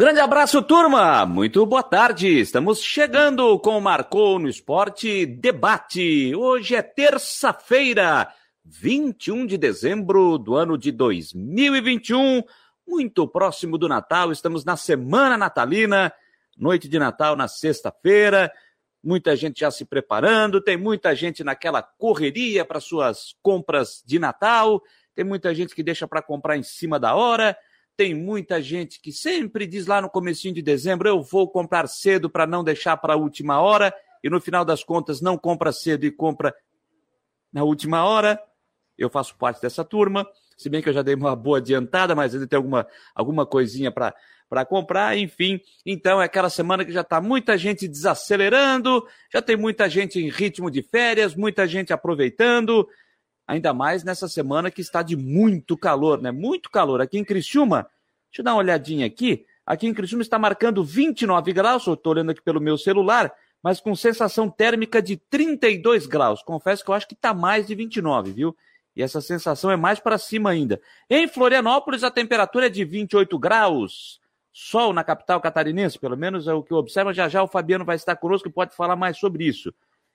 Grande abraço, turma! Muito boa tarde! Estamos chegando com o Marcou no Esporte Debate. Hoje é terça-feira, 21 de dezembro do ano de 2021, muito próximo do Natal. Estamos na semana natalina, noite de Natal na sexta-feira. Muita gente já se preparando, tem muita gente naquela correria para suas compras de Natal, tem muita gente que deixa para comprar em cima da hora. Tem muita gente que sempre diz lá no comecinho de dezembro, eu vou comprar cedo para não deixar para a última hora, e no final das contas não compra cedo e compra na última hora. Eu faço parte dessa turma, se bem que eu já dei uma boa adiantada, mas ainda tem alguma, alguma coisinha para para comprar, enfim. Então é aquela semana que já está muita gente desacelerando, já tem muita gente em ritmo de férias, muita gente aproveitando, ainda mais nessa semana que está de muito calor, né? Muito calor. Aqui em Criciúma, deixa eu dar uma olhadinha aqui. Aqui em Criciúma está marcando 29 graus, eu estou olhando aqui pelo meu celular, mas com sensação térmica de 32 graus. Confesso que eu acho que está mais de 29, viu? E essa sensação é mais para cima ainda. Em Florianópolis, a temperatura é de 28 graus. Sol na capital catarinense, pelo menos é o que eu observo. Já já o Fabiano vai estar conosco e pode falar mais sobre isso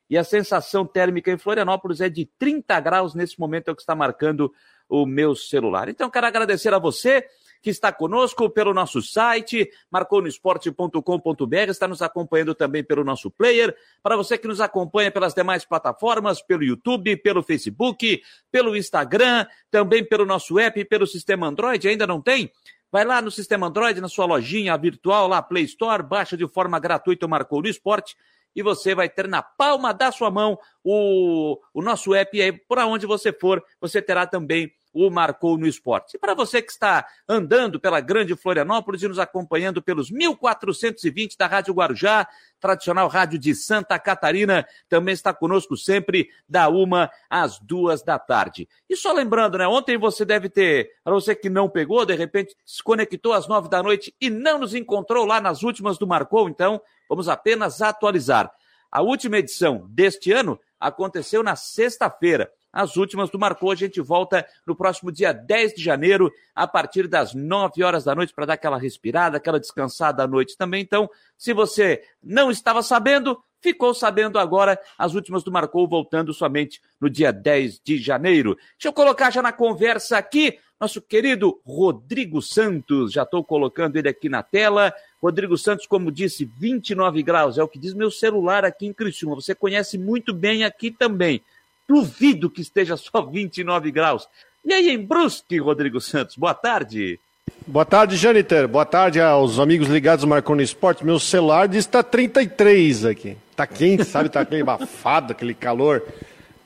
e a sensação térmica em Florianópolis é de 30 graus nesse momento, é o que está marcando o meu celular. Então, quero agradecer a você que está conosco pelo nosso site, marconosport.com.br, está nos acompanhando também pelo nosso player, para você que nos acompanha pelas demais plataformas, pelo YouTube, pelo Facebook, pelo Instagram, também pelo nosso app, pelo sistema Android, ainda não tem? Vai lá no sistema Android, na sua lojinha virtual, lá Play Store, baixa de forma gratuita o Marcou no Esporte e você vai ter na palma da sua mão o, o nosso app. E aí, por onde você for, você terá também o Marcou no Esporte. E para você que está andando pela Grande Florianópolis e nos acompanhando pelos 1420 da Rádio Guarujá, tradicional rádio de Santa Catarina, também está conosco sempre da uma às duas da tarde. E só lembrando, né? Ontem você deve ter, para você que não pegou, de repente se conectou às nove da noite e não nos encontrou lá nas últimas do Marcou, então vamos apenas atualizar. A última edição deste ano aconteceu na sexta-feira. As últimas do Marcou, a gente volta no próximo dia 10 de janeiro, a partir das 9 horas da noite, para dar aquela respirada, aquela descansada à noite também. Então, se você não estava sabendo, ficou sabendo agora, as últimas do Marcou voltando somente no dia 10 de janeiro. Deixa eu colocar já na conversa aqui nosso querido Rodrigo Santos. Já estou colocando ele aqui na tela. Rodrigo Santos, como disse, 29 graus, é o que diz meu celular aqui em Criciúma. Você conhece muito bem aqui também. Duvido que esteja só 29 graus. E aí em Brusque, Rodrigo Santos, boa tarde. Boa tarde, Jâniter. Boa tarde aos amigos ligados ao Marconi Esporte. Meu celular diz que está 33 aqui. Tá quente, sabe? Tá aquele abafado, aquele calor.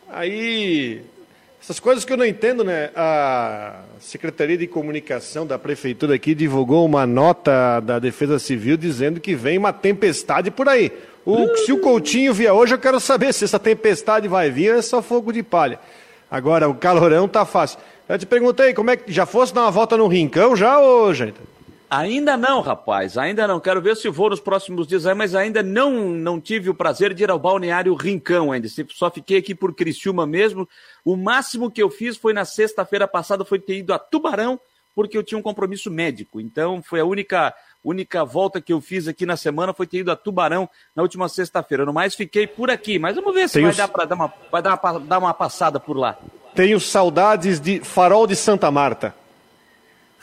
Aí, essas coisas que eu não entendo, né? A Secretaria de Comunicação da Prefeitura aqui divulgou uma nota da Defesa Civil dizendo que vem uma tempestade por aí. O, se o Coutinho vier hoje, eu quero saber se essa tempestade vai vir ou é só fogo de palha. Agora, o calorão tá fácil. Eu te perguntei, como é que já fosse dar uma volta no rincão já, ô gente? Ainda não, rapaz, ainda não. Quero ver se vou nos próximos dias aí, mas ainda não não tive o prazer de ir ao balneário Rincão ainda. Só fiquei aqui por Criciúma mesmo. O máximo que eu fiz foi na sexta-feira passada, foi ter ido a Tubarão, porque eu tinha um compromisso médico. Então, foi a única única volta que eu fiz aqui na semana foi ter ido a Tubarão na última sexta-feira. No mais, fiquei por aqui. Mas vamos ver se Tenho... vai dar para dar uma, vai dar uma, dar uma passada por lá. Tenho saudades de Farol de Santa Marta.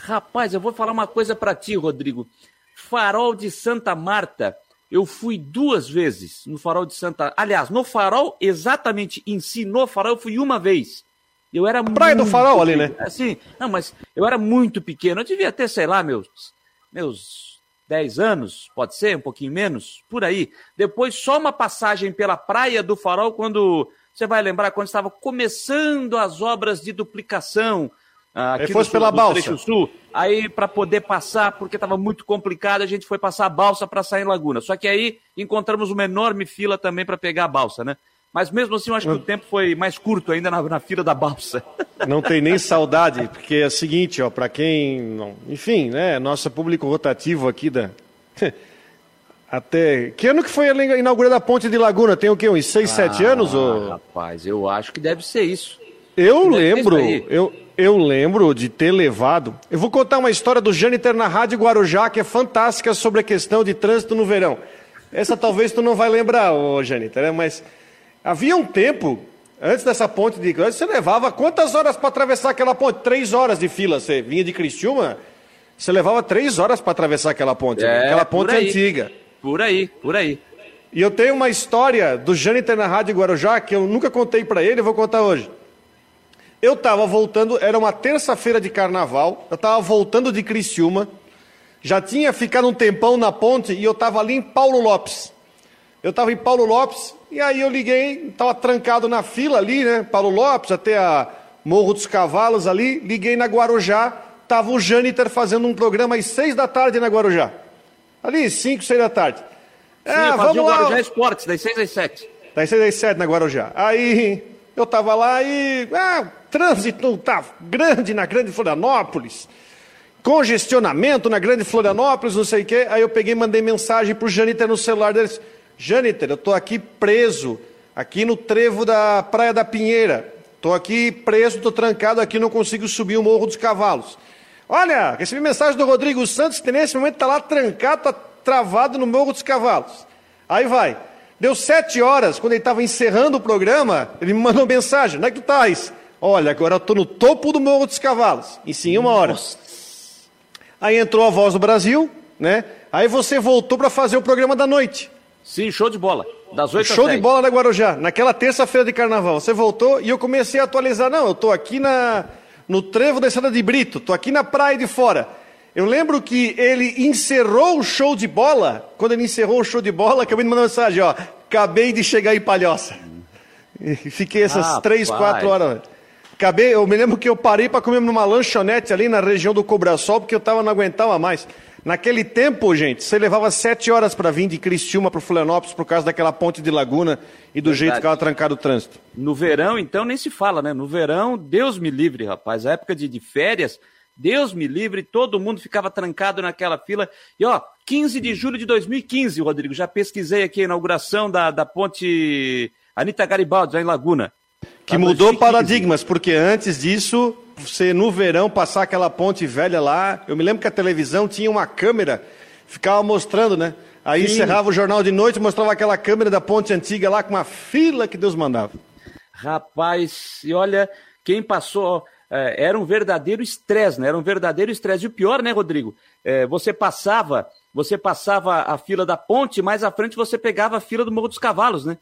Rapaz, eu vou falar uma coisa para ti, Rodrigo. Farol de Santa Marta, eu fui duas vezes no Farol de Santa. Aliás, no Farol, exatamente em si, no Farol, eu fui uma vez. Eu era Praia do Farol ali, né? Assim, não, mas eu era muito pequeno. Eu devia ter, sei lá, meus meus 10 anos, pode ser, um pouquinho menos, por aí. Depois, só uma passagem pela Praia do Farol, quando você vai lembrar, quando estava começando as obras de duplicação. Ah, aqui fosse pela balsa. Sul, aí para poder passar, porque estava muito complicado, a gente foi passar a balsa para sair em Laguna. Só que aí encontramos uma enorme fila também para pegar a balsa, né? Mas mesmo assim, eu acho que o tempo foi mais curto ainda na, na fila da balsa. Não tem nem saudade, porque é o seguinte, ó, para quem, não, enfim, né, nosso público rotativo aqui da até que ano que foi a inaugurada a ponte de Laguna? Tem o quê? Uns 6, 7 ah, anos ou Rapaz, eu acho que deve ser isso. Eu lembro, eu, eu lembro de ter levado. Eu vou contar uma história do Jâniter na Rádio Guarujá, que é fantástica sobre a questão de trânsito no verão. Essa talvez tu não vai lembrar, ô Jâniter, né? mas havia um tempo, antes dessa ponte de. Você levava quantas horas para atravessar aquela ponte? Três horas de fila. Você vinha de Criciúma, você levava três horas para atravessar aquela ponte. Né? É, aquela ponte antiga. Por aí, por aí. E eu tenho uma história do Jâniter na Rádio Guarujá que eu nunca contei para ele, eu vou contar hoje. Eu estava voltando, era uma terça-feira de carnaval, eu estava voltando de Criciúma, já tinha ficado um tempão na ponte e eu estava ali em Paulo Lopes. Eu estava em Paulo Lopes e aí eu liguei, estava trancado na fila ali, né? Paulo Lopes até a Morro dos Cavalos ali, liguei na Guarujá, estava o Jâniter fazendo um programa às seis da tarde na Guarujá. Ali, cinco, seis da tarde. Sim, é, vamos lá. Guarujá Esportes, das seis às sete. Das seis às sete na Guarujá. Aí eu estava lá e. Ah, trânsito tá grande na Grande Florianópolis. Congestionamento na Grande Florianópolis, não sei o quê. Aí eu peguei e mandei mensagem pro Janiter no celular deles. Janiter, eu estou aqui preso, aqui no trevo da Praia da Pinheira. Estou aqui preso, estou trancado aqui, não consigo subir o Morro dos Cavalos. Olha, recebi mensagem do Rodrigo Santos, que nesse momento está lá trancado, está travado no Morro dos Cavalos. Aí vai. Deu sete horas, quando ele estava encerrando o programa, ele me mandou mensagem: onde é que tu estás? Olha, agora eu estou no topo do Morro dos Cavalos. E sim, uma hora. Nossa. Aí entrou a voz do Brasil, né? Aí você voltou para fazer o programa da noite. Sim, show de bola. Das 8 Show de bola na Guarujá. Naquela terça-feira de carnaval. Você voltou e eu comecei a atualizar. Não, eu estou aqui na, no trevo da Estrada de Brito, estou aqui na praia de fora. Eu lembro que ele encerrou o show de bola. Quando ele encerrou o show de bola, acabei de mandar mensagem, ó. Acabei de chegar em Palhoça. E fiquei essas três, quatro horas. Acabei, eu me lembro que eu parei para comer numa lanchonete ali na região do Cobrasol, porque eu tava, não aguentava mais. Naquele tempo, gente, você levava sete horas para vir de Criciúma para Florianópolis por causa daquela ponte de Laguna e do Verdade. jeito que estava trancado o trânsito. No verão, então, nem se fala, né? No verão, Deus me livre, rapaz. A época de, de férias, Deus me livre, todo mundo ficava trancado naquela fila. E ó, 15 de julho de 2015, Rodrigo, já pesquisei aqui a inauguração da, da ponte Anitta Garibaldi, lá em Laguna. Que mudou paradigmas, porque antes disso, você no verão passar aquela ponte velha lá, eu me lembro que a televisão tinha uma câmera, ficava mostrando, né? Aí Sim. encerrava o jornal de noite, mostrava aquela câmera da ponte antiga lá com uma fila que Deus mandava. Rapaz, e olha, quem passou, é, era um verdadeiro estresse, né? Era um verdadeiro estresse. E o pior, né, Rodrigo? É, você passava, você passava a fila da ponte, mais à frente você pegava a fila do Morro dos Cavalos, né?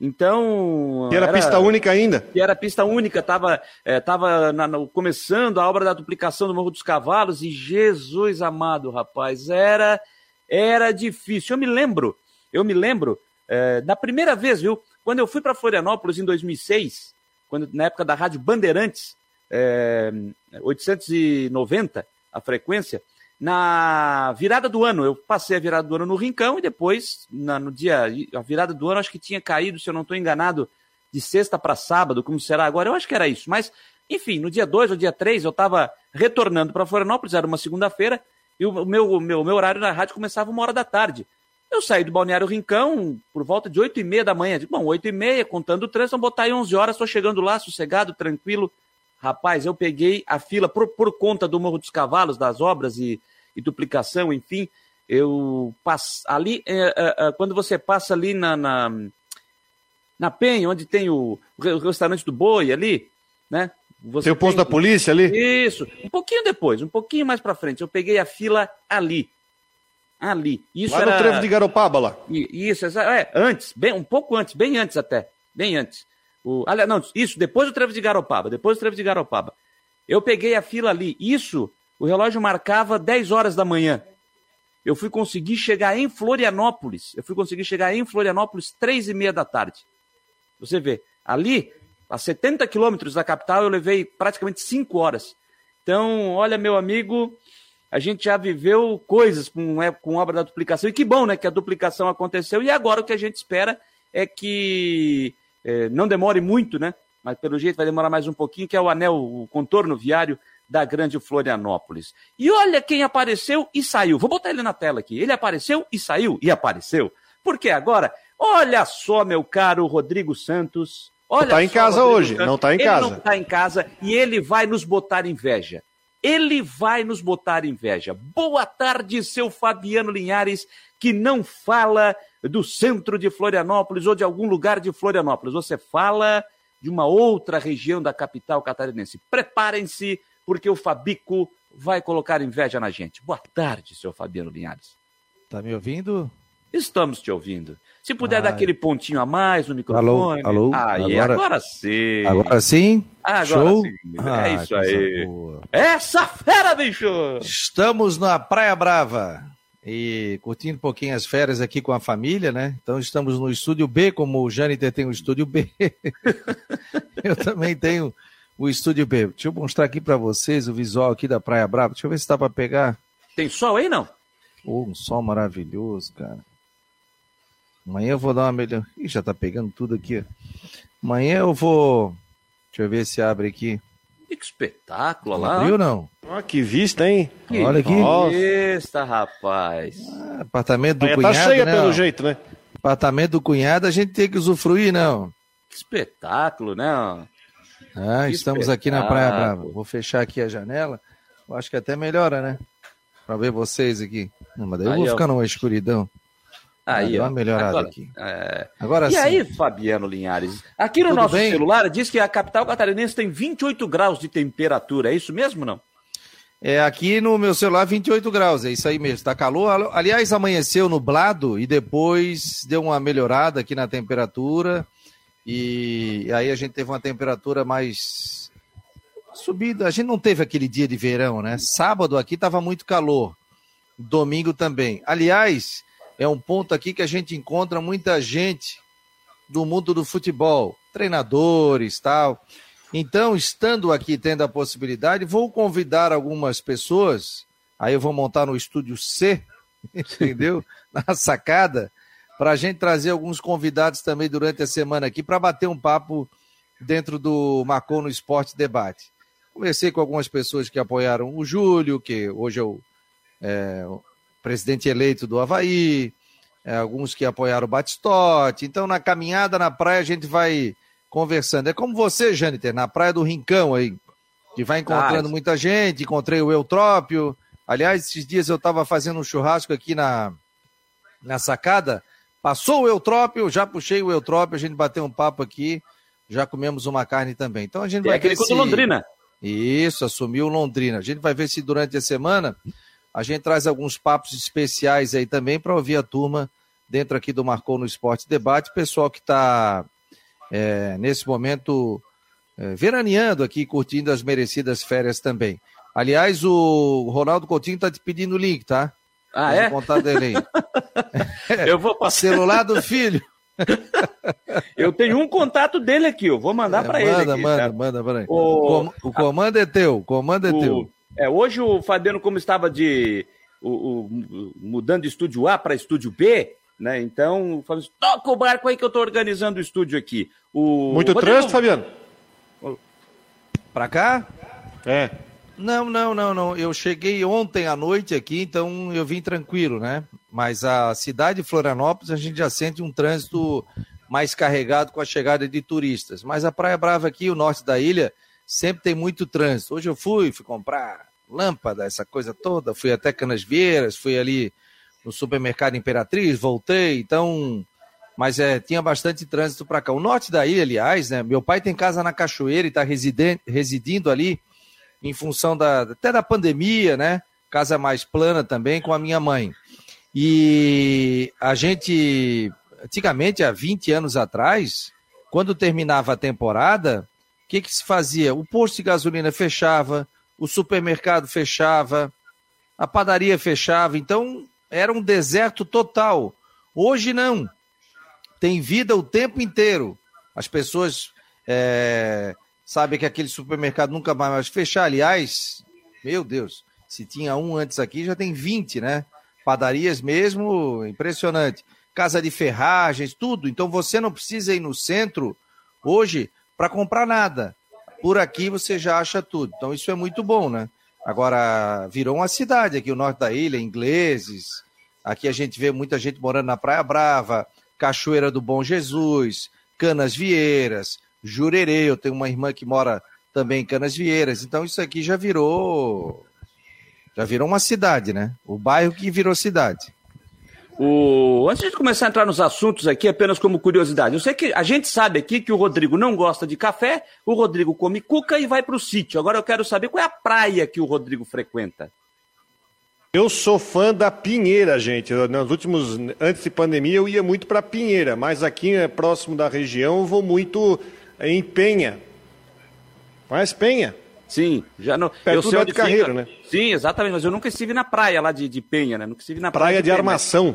Então. E era, era, pista única ainda? E era pista única, estava é, tava na, na, começando a obra da duplicação do Morro dos Cavalos, e Jesus amado, rapaz, era, era difícil. Eu me lembro, eu me lembro, é, da primeira vez, viu? Quando eu fui para Florianópolis em 2006, quando, na época da Rádio Bandeirantes, é, 890 a frequência. Na virada do ano, eu passei a virada do ano no Rincão e depois, na, no dia. A virada do ano acho que tinha caído, se eu não estou enganado, de sexta para sábado, como será agora? Eu acho que era isso. Mas, enfim, no dia 2 ou dia 3 eu estava retornando para Florianópolis, era uma segunda-feira, e o meu, meu, meu horário na rádio começava uma hora da tarde. Eu saí do Balneário Rincão por volta de 8 e meia da manhã. Bom, 8 e meia, contando o trânsito, vamos botar aí 11 horas, estou chegando lá, sossegado, tranquilo, Rapaz, eu peguei a fila por, por conta do Morro dos Cavalos, das obras e, e duplicação, enfim. Eu passo ali, é, é, é, quando você passa ali na, na, na Penha, onde tem o, o restaurante do Boi ali, né? Você tem o posto tem... da polícia ali? Isso. Um pouquinho depois, um pouquinho mais para frente. Eu peguei a fila ali. Ali. Isso lá era... no trevo de Garopaba, lá. Isso, é, antes, bem, um pouco antes, bem antes até. Bem antes. O, aliás, não, isso, depois do trevo de Garopaba, depois do trevo de Garopaba. Eu peguei a fila ali. Isso, o relógio marcava 10 horas da manhã. Eu fui conseguir chegar em Florianópolis. Eu fui conseguir chegar em Florianópolis três e meia da tarde. Você vê, ali, a 70 quilômetros da capital, eu levei praticamente cinco horas. Então, olha, meu amigo, a gente já viveu coisas com, é, com obra da duplicação. E que bom, né, que a duplicação aconteceu. E agora o que a gente espera é que é, não demore muito, né? Mas pelo jeito vai demorar mais um pouquinho, que é o anel, o contorno viário da Grande Florianópolis. E olha quem apareceu e saiu. Vou botar ele na tela aqui. Ele apareceu e saiu e apareceu. Porque agora, olha só, meu caro Rodrigo Santos, Olha tá em só, casa Rodrigo hoje, Campos, não tá em ele casa. não tá em casa e ele vai nos botar inveja. Ele vai nos botar inveja. Boa tarde, seu Fabiano Linhares, que não fala do centro de Florianópolis ou de algum lugar de Florianópolis. Você fala de uma outra região da capital catarinense. Preparem-se, porque o Fabico vai colocar inveja na gente. Boa tarde, seu Fabiano Linhares. Tá me ouvindo? Estamos te ouvindo. Se puder Ai. dar aquele pontinho a mais no microfone. Alô, alô, Aí, agora- agora, sim. Agora sim? Agora Show? sim. Ah, é isso coisa aí. boa. Essa fera, bicho! Estamos na Praia Brava e curtindo um pouquinho as férias aqui com a família, né? Então estamos no estúdio B, como o Jâniter tem o estúdio B. eu também tenho o estúdio B. Deixa eu mostrar aqui para vocês o visual aqui da Praia Brava. Deixa eu ver se dá para pegar. Tem sol aí, não? Oh, um sol maravilhoso, cara. Amanhã eu vou dar uma melhor. Ih, já tá pegando tudo aqui. Amanhã eu vou. Deixa eu ver se abre aqui. Que espetáculo olha lá. Abriu ou não? Ó, que vista, hein? Que Olha aqui. Nossa. vista, rapaz. Ah, apartamento do Amanhã cunhado, tá cheia né? pelo ó. jeito, né? Apartamento do cunhado, a gente tem que usufruir, não. Que espetáculo, né? Ah, Que estamos aqui na Praia espetáculo. Brava. Vou fechar aqui a janela. Eu acho que até melhora, né? Pra ver vocês aqui. Não, mas daí eu Aí, vou ó. ficar numa escuridão. Aí, deu ó. uma melhorada Agora, aqui. é. Agora E sim. aí, Fabiano Linhares? Aqui no Tudo nosso bem? celular diz que a capital catarinense tem 28 graus de temperatura. É isso mesmo, não? É aqui no meu celular 28 graus, é isso aí mesmo. Tá calor. Aliás, amanheceu nublado e depois deu uma melhorada aqui na temperatura. E aí a gente teve uma temperatura mais subida. A gente não teve aquele dia de verão, né? Sábado aqui tava muito calor. Domingo também. Aliás, é um ponto aqui que a gente encontra muita gente do mundo do futebol, treinadores, tal. Então, estando aqui tendo a possibilidade, vou convidar algumas pessoas. Aí eu vou montar no estúdio C, entendeu? Na sacada, para a gente trazer alguns convidados também durante a semana aqui para bater um papo dentro do Marcou no Esporte Debate. Conversei com algumas pessoas que apoiaram o Júlio, que hoje é o, é, presidente eleito do Havaí, é, alguns que apoiaram o Batistote. Então, na caminhada na praia, a gente vai conversando. É como você, Jâniter, na praia do Rincão aí, que vai encontrando Ah, muita gente. Encontrei o Eutrópio. Aliás, esses dias eu estava fazendo um churrasco aqui na, na sacada. Passou o Eutrópio, já puxei o Eutrópio, a gente bateu um papo aqui, já comemos uma carne também. Então a gente É vai aquele ver se... Londrina. Isso, assumiu Londrina. A gente vai ver se durante a semana a gente traz alguns papos especiais aí também para ouvir a turma dentro aqui do Marcou no Esporte Debate. Pessoal que está nesse momento é, veraneando aqui, curtindo as merecidas férias também. Aliás, o Ronaldo Coutinho está te pedindo o link, tá? Ah, o é? contato dele aí. Eu vou passar. Celular do filho. Eu tenho um contato dele aqui, eu vou mandar É, para ele. manda, aqui, manda, tá? manda, manda. O- O, o comando é teu, o comando é teu. O- é, hoje o Fabiano, como estava de o, o- mudando de estúdio A para estúdio B, né? Então, falou assim, toca o barco aí que eu estou organizando o estúdio aqui. O, Muito Rodrigo, trânsito, Fabiano? Pra cá? É. Não, não, não, não. Eu cheguei ontem à noite aqui, então eu vim tranquilo, né? Mas a cidade de Florianópolis a gente já sente um trânsito mais carregado com a chegada de turistas. Mas a Praia Brava aqui, o norte da ilha, sempre tem muito trânsito. Hoje eu fui, fui comprar lâmpada, essa coisa toda, fui até Canasvieiras, fui ali no supermercado Imperatriz, voltei, então. Mas é, tinha bastante trânsito para cá. O norte da ilha, aliás, né? Meu pai tem casa na Cachoeira e está residindo ali em função da, até da pandemia, né? Casa mais plana também com a minha mãe. E a gente, antigamente, há 20 anos atrás, quando terminava a temporada, que, que se fazia? O posto de gasolina fechava, o supermercado fechava, a padaria fechava, então era um deserto total. Hoje não. Tem vida o tempo inteiro. As pessoas é, sabem que aquele supermercado nunca mais vai fechar. Aliás, meu Deus, se tinha um antes aqui, já tem 20, né? Padarias mesmo, impressionante. Casa de ferragens, tudo. Então você não precisa ir no centro hoje para comprar nada. Por aqui você já acha tudo. Então isso é muito bom, né? Agora virou uma cidade aqui, o norte da ilha, ingleses. Aqui a gente vê muita gente morando na Praia Brava, Cachoeira do Bom Jesus, Canas Vieiras, Jurerê, eu tenho uma irmã que mora também em Canas Vieiras, então isso aqui já virou já virou uma cidade, né? O bairro que virou cidade. O... Antes de começar a entrar nos assuntos aqui, apenas como curiosidade, eu sei que a gente sabe aqui que o Rodrigo não gosta de café, o Rodrigo come cuca e vai para o sítio. Agora eu quero saber qual é a praia que o Rodrigo frequenta. Eu sou fã da Pinheira, gente. Nos últimos, antes de pandemia, eu ia muito para Pinheira, mas aqui é próximo da região eu vou muito em Penha. Conhece Penha? Sim, já não. Perto eu sei de Carreiro, né? Sim, exatamente, mas eu nunca estive na praia lá de, de Penha, né? Nunca estive na praia, praia de, de Armação.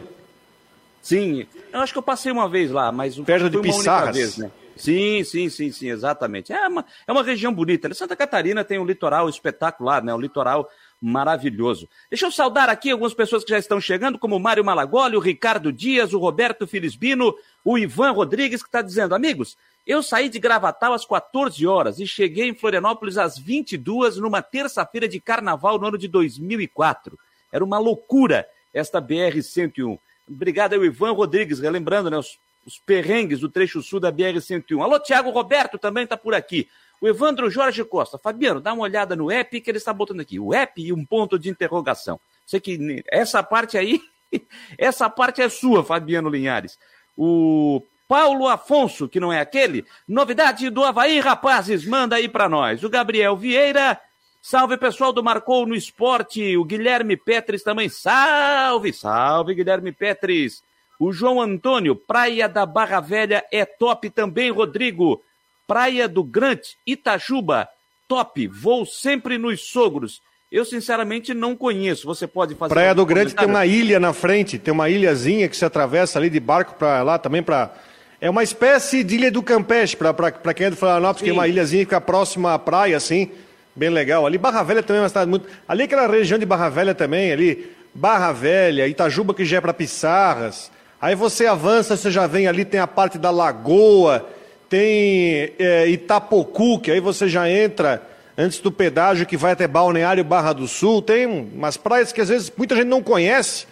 Sim, eu acho que eu passei uma vez lá, mas perto de Pissarras. Vez, né? Sim, sim, sim, sim, exatamente. É uma, é uma região bonita. Santa Catarina tem um litoral espetacular, né? Um litoral maravilhoso. Deixa eu saudar aqui algumas pessoas que já estão chegando, como o Mário Malagoli, o Ricardo Dias, o Roberto Filisbino, o Ivan Rodrigues, que está dizendo, amigos, eu saí de Gravatal às 14 horas e cheguei em Florianópolis às 22 numa terça-feira de carnaval no ano de 2004. Era uma loucura esta BR-101. Obrigado ao Ivan Rodrigues, relembrando né, os, os perrengues do trecho sul da BR-101. Alô, Tiago Roberto também está por aqui. O Evandro Jorge Costa. Fabiano, dá uma olhada no app que ele está botando aqui. O app e um ponto de interrogação. Sei que essa parte aí, essa parte é sua, Fabiano Linhares. O Paulo Afonso, que não é aquele. Novidade do Havaí, rapazes, manda aí para nós. O Gabriel Vieira, salve pessoal do Marcou no Esporte. O Guilherme Petris também, salve, salve Guilherme Petris. O João Antônio, Praia da Barra Velha é top também, Rodrigo. Praia do Grande, Itajuba, top. Vou sempre nos sogros. Eu, sinceramente, não conheço. Você pode fazer. Praia do Grande tem uma ilha na frente, tem uma ilhazinha que se atravessa ali de barco para lá também para é uma espécie de ilha do Campeche, para quem é de Florianópolis, que é uma ilhazinha que fica próxima à praia, assim, bem legal. Ali Barra Velha também é uma cidade muito... Ali aquela região de Barra Velha também, ali, Barra Velha, Itajuba que já é para Pissarras. Aí você avança, você já vem ali, tem a parte da Lagoa, tem é, Itapocu, que aí você já entra antes do pedágio que vai até Balneário Barra do Sul. Tem umas praias que às vezes muita gente não conhece,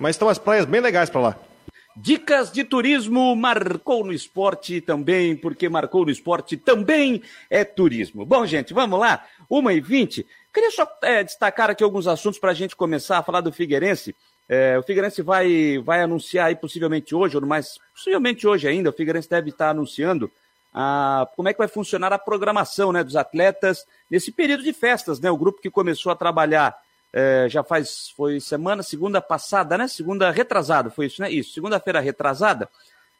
mas estão as praias bem legais para lá. Dicas de turismo marcou no esporte também, porque marcou no esporte também é turismo. Bom, gente, vamos lá. 1h20. Queria só é, destacar aqui alguns assuntos para a gente começar a falar do Figueirense. É, o Figueirense vai, vai anunciar aí possivelmente hoje, ou mais possivelmente hoje ainda, o Figueirense deve estar anunciando a, como é que vai funcionar a programação né, dos atletas nesse período de festas. Né? O grupo que começou a trabalhar é, já faz, foi semana, segunda passada, né? Segunda retrasada, foi isso, né? Isso, segunda-feira retrasada,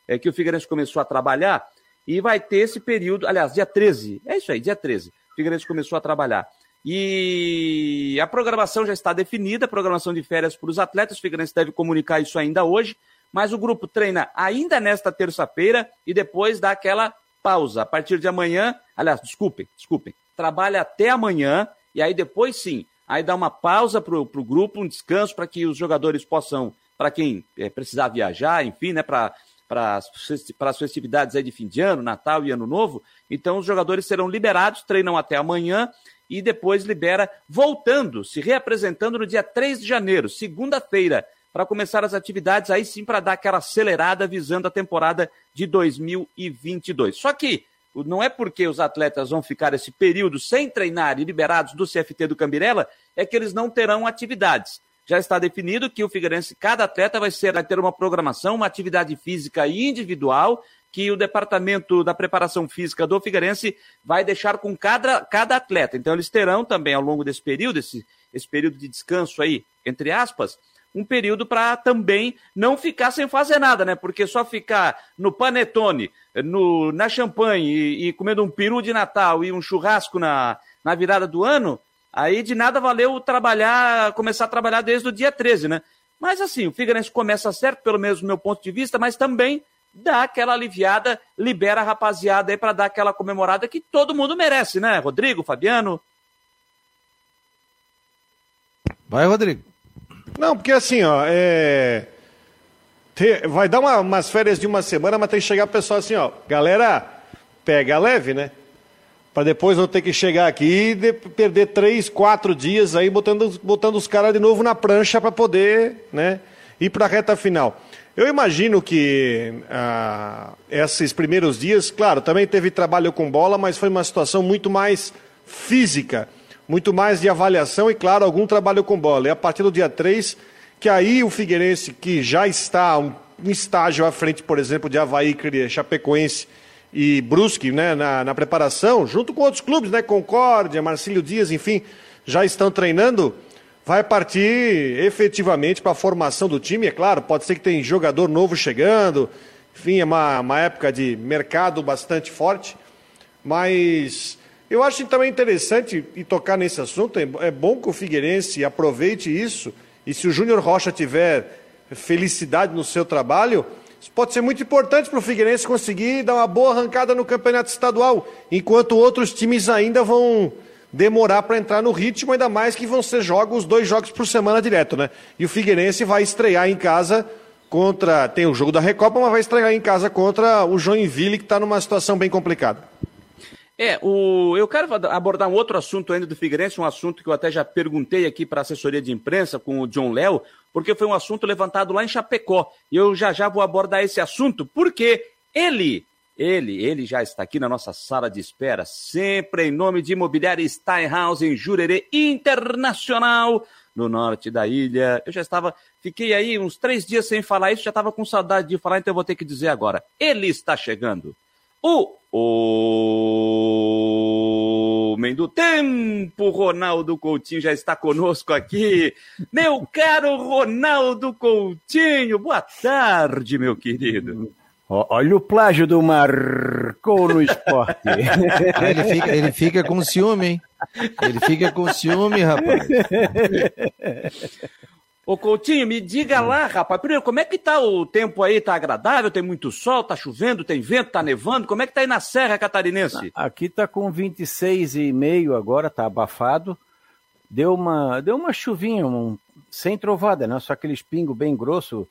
é que o Figueirense começou a trabalhar e vai ter esse período, aliás, dia 13, é isso aí, dia 13, o Figueirense começou a trabalhar. E a programação já está definida, a programação de férias para os atletas, o Figueirense deve comunicar isso ainda hoje, mas o grupo treina ainda nesta terça-feira e depois dá aquela pausa. A partir de amanhã, aliás, desculpem, desculpem, trabalha até amanhã e aí depois sim, aí dá uma pausa para o grupo, um descanso para que os jogadores possam, para quem é, precisar viajar, enfim, né, para para as festividades aí de fim de ano, Natal e Ano Novo. Então, os jogadores serão liberados, treinam até amanhã e depois libera, voltando, se reapresentando no dia 3 de janeiro, segunda-feira, para começar as atividades, aí sim para dar aquela acelerada visando a temporada de 2022. Só que não é porque os atletas vão ficar esse período sem treinar e liberados do CFT do Cambirela, é que eles não terão atividades. Já está definido que o Figueirense, cada atleta vai, ser, vai ter uma programação, uma atividade física individual, que o departamento da preparação física do Figueirense vai deixar com cada, cada atleta. Então, eles terão também, ao longo desse período, esse, esse período de descanso aí, entre aspas, um período para também não ficar sem fazer nada, né? Porque só ficar no panetone, no, na champanhe e, e, comendo um peru de Natal e um churrasco na, na virada do ano, aí de nada valeu trabalhar, começar a trabalhar desde o dia 13, né? Mas assim, o Figueirense começa certo, pelo menos do meu ponto de vista, mas também dá aquela aliviada, libera a rapaziada aí para dar aquela comemorada que todo mundo merece, né? Rodrigo, Fabiano. Vai, Rodrigo. Não, porque assim, ó, é... Vai dar uma, umas férias de uma semana, mas tem que chegar o pessoal assim, ó, galera, pega leve, né? Para depois não ter que chegar aqui e de... perder três, quatro dias aí botando, botando os caras de novo na prancha para poder, né? ir para a reta final. Eu imagino que ah, esses primeiros dias, claro, também teve trabalho com bola, mas foi uma situação muito mais física, muito mais de avaliação e, claro, algum trabalho com bola. E a partir do dia 3, que aí o Figueirense, que já está um, um estágio à frente, por exemplo, de Havaí, Chapecoense e Brusque, né, na, na preparação, junto com outros clubes, né, Concórdia, Marcílio Dias, enfim, já estão treinando vai partir efetivamente para a formação do time. É claro, pode ser que tem jogador novo chegando, enfim, é uma, uma época de mercado bastante forte, mas eu acho também interessante e tocar nesse assunto. É, é bom que o Figueirense aproveite isso e se o Júnior Rocha tiver felicidade no seu trabalho, isso pode ser muito importante para o Figueirense conseguir dar uma boa arrancada no campeonato estadual, enquanto outros times ainda vão demorar para entrar no ritmo, ainda mais que vão ser jogos, dois jogos por semana direto, né? E o Figueirense vai estrear em casa contra. Tem o jogo da Recopa, mas vai estrear em casa contra o Joinville, que está numa situação bem complicada. É, o, eu quero abordar um outro assunto ainda do Figueirense, um assunto que eu até já perguntei aqui para a assessoria de imprensa com o John Léo, porque foi um assunto levantado lá em Chapecó. E eu já já vou abordar esse assunto, porque ele ele, ele já está aqui na nossa sala de espera, sempre em nome de Imobiliária Steinhaus em Jurerê Internacional, no norte da ilha. Eu já estava, fiquei aí uns três dias sem falar isso, já estava com saudade de falar, então eu vou ter que dizer agora. Ele está chegando. O Homem do Tempo, Ronaldo Coutinho, já está conosco aqui. Meu caro Ronaldo Coutinho, boa tarde, meu querido. Olha o plágio do Marcou no esporte. ele, fica, ele fica com ciúme, hein? Ele fica com ciúme, rapaz. Ô Coutinho, me diga lá, rapaz, primeiro, como é que tá o tempo aí? Tá agradável? Tem muito sol? Tá chovendo? Tem vento? Tá nevando? Como é que tá aí na Serra Catarinense? Aqui tá com 26,5 agora, tá abafado. Deu uma, deu uma chuvinha, um, sem trovada, né? Só aquele espingo bem grosso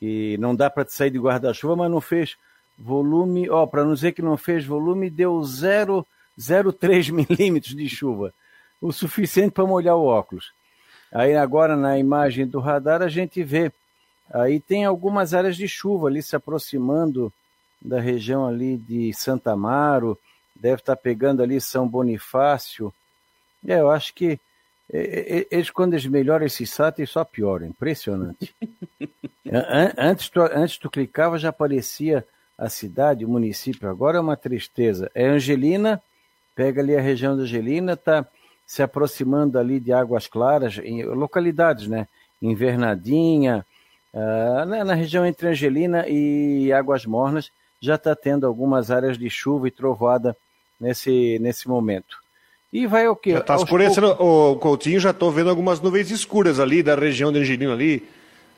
e não dá para sair de guarda-chuva, mas não fez volume, ó, para não dizer que não fez volume, deu 0,03 milímetros de chuva, o suficiente para molhar o óculos. Aí agora na imagem do radar a gente vê, aí tem algumas áreas de chuva ali se aproximando da região ali de Santa Amaro, deve estar tá pegando ali São Bonifácio. É, eu acho que eles, quando eles melhoram esse site, só pioram. Impressionante. antes, tu, antes tu clicava, já aparecia a cidade, o município. Agora é uma tristeza. É Angelina, pega ali a região da Angelina, está se aproximando ali de Águas Claras, em localidades, né? Invernadinha, uh, na, na, região entre Angelina e Águas Mornas, já está tendo algumas áreas de chuva e trovoada nesse, nesse momento. E vai o quê? Já está escurecendo, poucos... o Coutinho, já estou vendo algumas nuvens escuras ali da região de Angelino ali,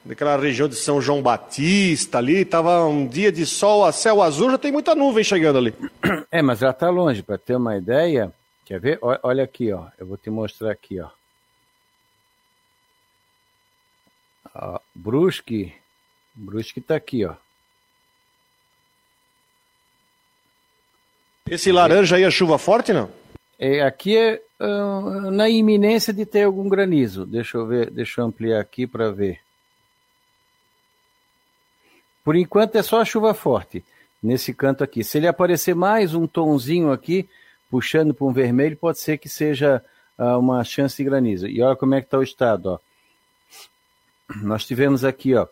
daquela região de São João Batista ali, estava um dia de sol a céu azul, já tem muita nuvem chegando ali. É, mas já está longe, para ter uma ideia, quer ver? Olha aqui, ó, eu vou te mostrar aqui, ó. ó Brusque, Brusque está aqui, ó. Esse laranja aí é chuva forte, não? É, aqui é uh, na iminência de ter algum granizo. Deixa eu ver, deixa eu ampliar aqui para ver. Por enquanto é só chuva forte nesse canto aqui. Se ele aparecer mais um tonzinho aqui, puxando para um vermelho, pode ser que seja uh, uma chance de granizo. E olha como é que está o estado. Ó. Nós tivemos aqui ó,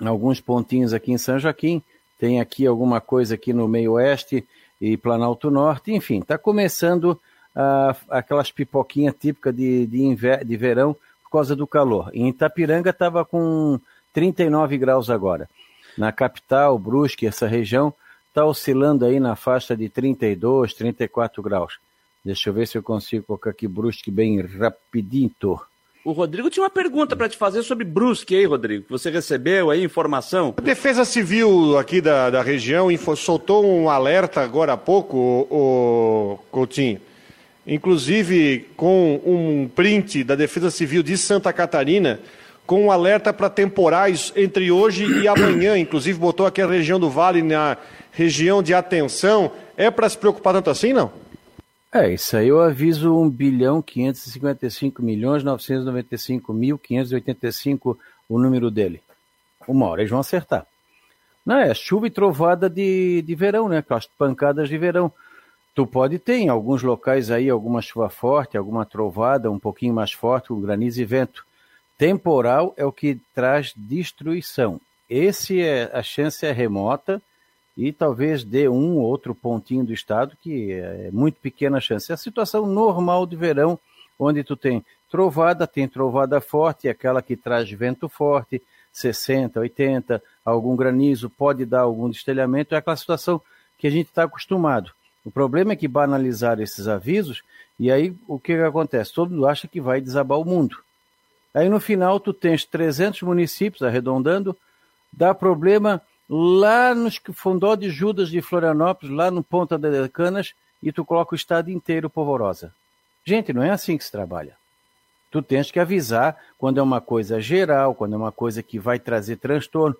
alguns pontinhos aqui em São Joaquim, tem aqui alguma coisa aqui no meio oeste, e Planalto Norte, enfim, está começando ah, aquelas pipoquinhas típicas de, de, de verão por causa do calor. Em Itapiranga estava com 39 graus agora. Na capital, Brusque, essa região, está oscilando aí na faixa de 32, 34 graus. Deixa eu ver se eu consigo colocar aqui Brusque bem rapidinho. O Rodrigo tinha uma pergunta para te fazer sobre Brusque aí, Rodrigo. Você recebeu aí informação? A Defesa Civil aqui da, da região info, soltou um alerta agora há pouco, o, o Coutinho. Inclusive com um print da Defesa Civil de Santa Catarina, com um alerta para temporais entre hoje e amanhã. Inclusive botou aqui a região do Vale na região de atenção. É para se preocupar tanto assim, não? É, isso aí eu aviso 1 bilhão 555 milhões 995 mil 585 o número dele. Uma hora eles vão acertar. Não, é chuva e trovada de, de verão, né? Aquelas pancadas de verão. Tu pode ter em alguns locais aí alguma chuva forte, alguma trovada um pouquinho mais forte, com granizo e vento. Temporal é o que traz destruição. Esse é a chance é remota e talvez dê um ou outro pontinho do estado que é muito pequena a chance. É a situação normal de verão, onde tu tem trovada, tem trovada forte, aquela que traz vento forte, 60, 80, algum granizo, pode dar algum destelhamento, é aquela situação que a gente está acostumado. O problema é que banalizaram esses avisos e aí o que, que acontece? Todo mundo acha que vai desabar o mundo. Aí no final tu tens 300 municípios arredondando, dá problema lá nos Fundó de Judas de Florianópolis, lá no Ponta das Canas, e tu coloca o estado inteiro polvorosa. Gente, não é assim que se trabalha. Tu tens que avisar quando é uma coisa geral, quando é uma coisa que vai trazer transtorno.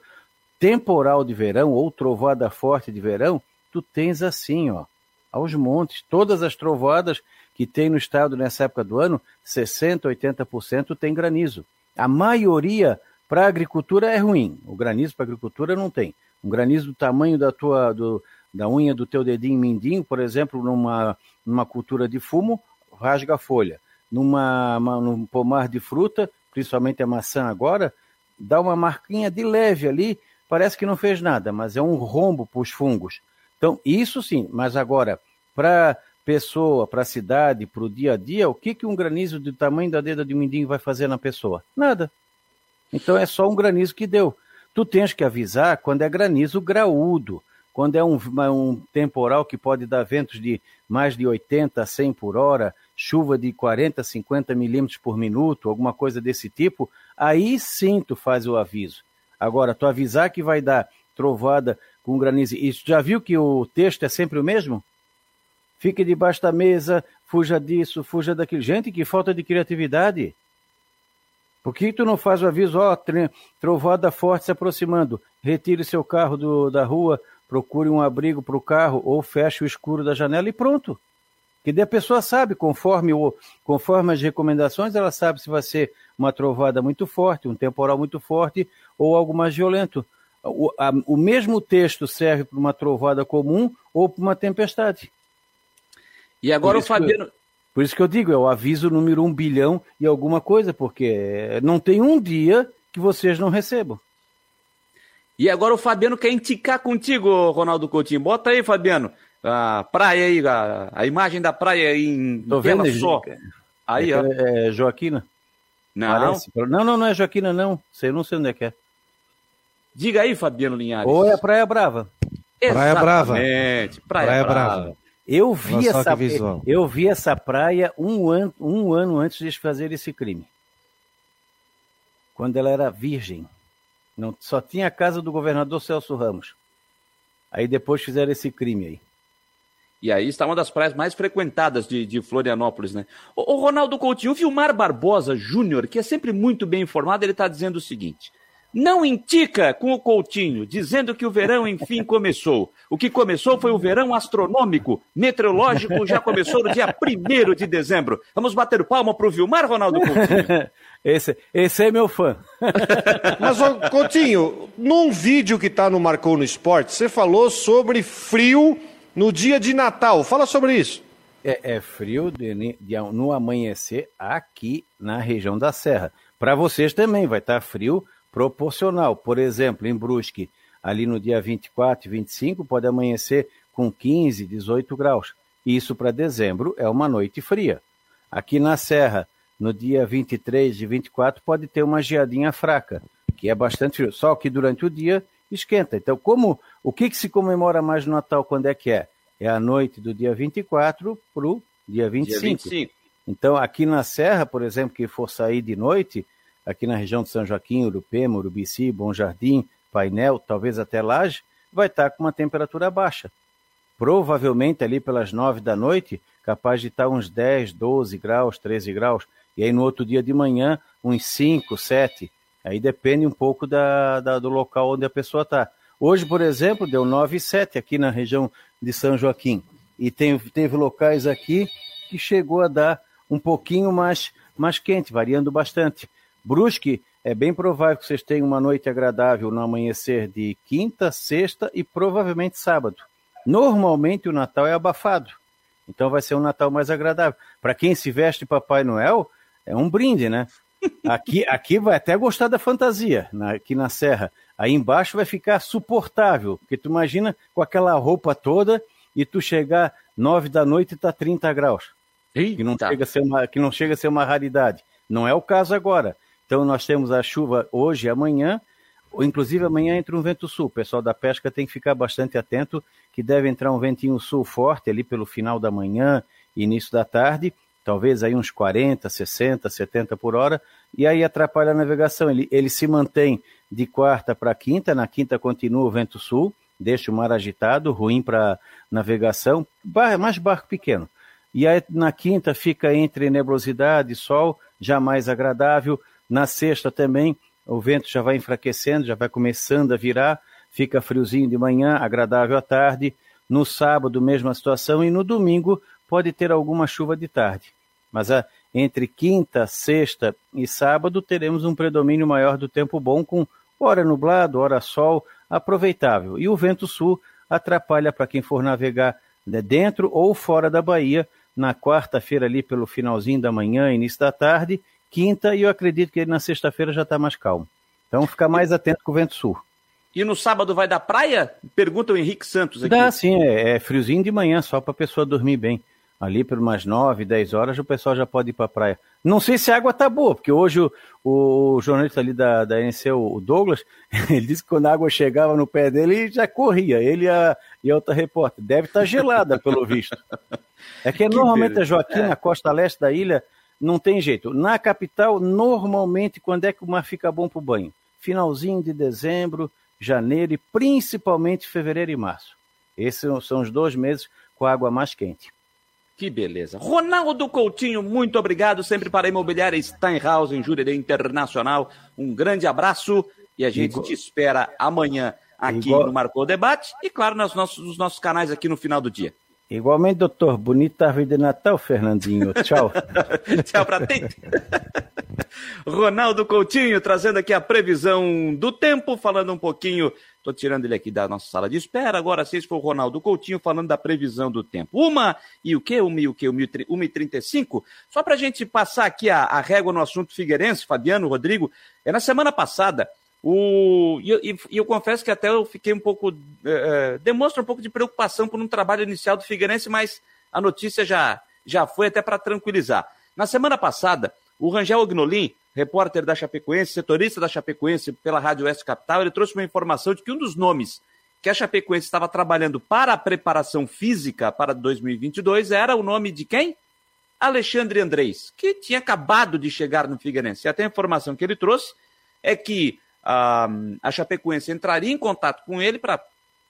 Temporal de verão ou trovada forte de verão, tu tens assim, ó, aos montes. Todas as trovoadas que tem no estado nessa época do ano, 60%, 80% tem granizo. A maioria para a agricultura é ruim. O granizo para a agricultura não tem. Um granizo do tamanho da tua do, da unha do teu dedinho mindinho, por exemplo, numa, numa cultura de fumo, rasga a folha numa, uma, num pomar de fruta, principalmente a maçã agora, dá uma marquinha de leve ali, parece que não fez nada, mas é um rombo para os fungos. Então, isso sim, mas agora, para pessoa, para a cidade, para o dia a dia, o que, que um granizo do tamanho da dedo de mindinho vai fazer na pessoa? Nada. Então é só um granizo que deu. Tu tens que avisar quando é granizo graúdo, quando é um, um temporal que pode dar ventos de mais de 80 a 100 por hora, chuva de 40, 50 milímetros por minuto, alguma coisa desse tipo, aí sim tu faz o aviso. Agora, tu avisar que vai dar trovada com granizo, tu já viu que o texto é sempre o mesmo? Fique debaixo da mesa, fuja disso, fuja daquilo. Gente, que falta de criatividade. Por que tu não faz o aviso, ó, trovada forte se aproximando, retire seu carro do, da rua, procure um abrigo para o carro ou feche o escuro da janela e pronto. Que daí a pessoa sabe, conforme, o, conforme as recomendações, ela sabe se vai ser uma trovada muito forte, um temporal muito forte ou algo mais violento. O, a, o mesmo texto serve para uma trovada comum ou para uma tempestade. E agora o Fabiano. Por isso que eu digo, é o aviso número um bilhão e alguma coisa, porque não tem um dia que vocês não recebam. E agora o Fabiano quer indicar contigo, Ronaldo Coutinho. Bota aí, Fabiano a praia aí, a, a imagem da praia aí em Tô vendo, só. Aí, é, ó. É Joaquina? Não. Parece. Não, não, não é Joaquina, não. Sei, não sei onde é que é. Diga aí, Fabiano Linhares. Ou é a Praia Brava. Praia Brava. Praia, praia Brava. Brava. Eu vi, essa, eu vi essa praia um ano, um ano antes de fazer esse crime. Quando ela era virgem. Não, só tinha a casa do governador Celso Ramos. Aí depois fizeram esse crime aí. E aí está uma das praias mais frequentadas de, de Florianópolis, né? O, o, Ronaldo Coutinho, o Vilmar Barbosa Júnior, que é sempre muito bem informado, ele está dizendo o seguinte: não intica com o Coutinho, dizendo que o verão enfim começou. O que começou foi o verão astronômico, meteorológico, já começou no dia 1 de dezembro. Vamos bater palma para o Vilmar, Ronaldo Coutinho? Esse, esse é meu fã. Mas, Coutinho, num vídeo que está no Marcou no Esporte, você falou sobre frio no dia de Natal. Fala sobre isso. É, é frio de, de, no amanhecer aqui na região da Serra. Para vocês também vai estar tá frio proporcional. Por exemplo, em Brusque, ali no dia 24 e 25, pode amanhecer com 15, 18 graus. Isso para dezembro é uma noite fria. Aqui na Serra, no dia 23 e 24, pode ter uma geadinha fraca, que é bastante frio. Só que durante o dia esquenta. Então, como o que, que se comemora mais no Natal quando é que é? É a noite do dia 24 para o dia 25. dia 25. Então, aqui na Serra, por exemplo, que for sair de noite, aqui na região de São Joaquim, Urupema, Urubici, Bom Jardim, Painel, talvez até Laje, vai estar com uma temperatura baixa. Provavelmente ali pelas nove da noite, capaz de estar uns 10, 12 graus, 13 graus. E aí no outro dia de manhã, uns 5, 7. Aí depende um pouco da, da do local onde a pessoa está. Hoje, por exemplo, deu 9,7 aqui na região de São Joaquim. E tem, teve locais aqui que chegou a dar um pouquinho mais, mais quente, variando bastante. Brusque é bem provável que vocês tenham uma noite agradável no amanhecer de quinta, sexta e provavelmente sábado. Normalmente o Natal é abafado, então vai ser um Natal mais agradável. Para quem se veste Papai Noel, é um brinde, né? Aqui, aqui vai até gostar da fantasia, na, aqui na Serra. Aí embaixo vai ficar suportável, porque tu imagina com aquela roupa toda e tu chegar nove da noite e tá 30 graus. Que não, chega a ser uma, que não chega a ser uma raridade. Não é o caso agora. Então nós temos a chuva hoje e amanhã, ou inclusive amanhã entra um vento sul. O pessoal da pesca tem que ficar bastante atento, que deve entrar um ventinho sul forte ali pelo final da manhã, início da tarde, talvez aí uns 40, 60, 70 por hora, e aí atrapalha a navegação. Ele, ele se mantém de quarta para quinta, na quinta continua o vento sul, deixa o mar agitado, ruim para navegação, bar, mais barco pequeno. E aí na quinta fica entre nebulosidade sol, já mais agradável. Na sexta também o vento já vai enfraquecendo, já vai começando a virar, fica friozinho de manhã, agradável à tarde. No sábado, mesma situação, e no domingo pode ter alguma chuva de tarde. Mas a, entre quinta, sexta e sábado teremos um predomínio maior do tempo bom, com hora nublado, hora sol, aproveitável. E o vento sul atrapalha para quem for navegar né, dentro ou fora da Bahia, na quarta-feira ali pelo finalzinho da manhã, início da tarde, quinta, e eu acredito que na sexta-feira já está mais calmo. Então fica mais atento com o vento sul. E no sábado vai dar praia? Pergunta o Henrique Santos aqui. Dá sim, é, é friozinho de manhã, só para a pessoa dormir bem ali por umas 9, 10 horas, o pessoal já pode ir para a praia. Não sei se a água tá boa, porque hoje o, o jornalista ali da, da NC, o Douglas, ele disse que quando a água chegava no pé dele, ele já corria, ele e a, e a outra repórter. Deve estar tá gelada, pelo visto. É que, que normalmente a Joaquim, na costa leste da ilha, não tem jeito. Na capital, normalmente, quando é que o mar fica bom para o banho? Finalzinho de dezembro, janeiro e principalmente fevereiro e março. Esses são os dois meses com a água mais quente. Que beleza. Ronaldo Coutinho, muito obrigado sempre para a Imobiliária Steinhaus, em Jurerê Internacional. Um grande abraço e a gente Igual... te espera amanhã aqui Igual... no Marcou Debate e, claro, nos nossos, nos nossos canais aqui no final do dia. Igualmente, doutor. Bonita árvore de Natal, Fernandinho. Tchau. Tchau pra ti. Ronaldo Coutinho trazendo aqui a previsão do tempo, falando um pouquinho Estou tirando ele aqui da nossa sala de espera. Agora, se for o Ronaldo Coutinho falando da previsão do tempo. Uma e o quê? Uma e o quê? Uma e trinta e cinco? Só para a gente passar aqui a, a régua no assunto Figueirense, Fabiano, Rodrigo. É na semana passada, o, e, e eu confesso que até eu fiquei um pouco. É, demonstra um pouco de preocupação por um trabalho inicial do Figueirense, mas a notícia já, já foi até para tranquilizar. Na semana passada, o Rangel Ognolin repórter da Chapecoense, setorista da Chapecoense pela Rádio Oeste Capital, ele trouxe uma informação de que um dos nomes que a Chapecoense estava trabalhando para a preparação física para 2022 era o nome de quem? Alexandre Andrés, que tinha acabado de chegar no Figueirense. E até a informação que ele trouxe é que a, a Chapecoense entraria em contato com ele para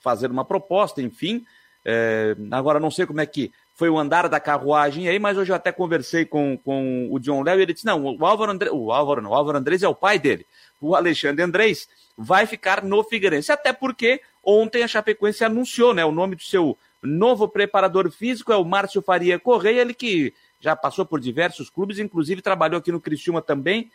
fazer uma proposta, enfim. É, agora não sei como é que foi o andar da carruagem aí, mas hoje eu até conversei com, com o John Léo e ele disse: não, o Álvaro Andrés, o Álvaro não, o Álvaro Andrés é o pai dele. O Alexandre Andrés vai ficar no Figueirense, até porque ontem a Chapecoense anunciou, né, o nome do seu novo preparador físico é o Márcio Faria Correia, ele que já passou por diversos clubes, inclusive trabalhou aqui no Criciúma também.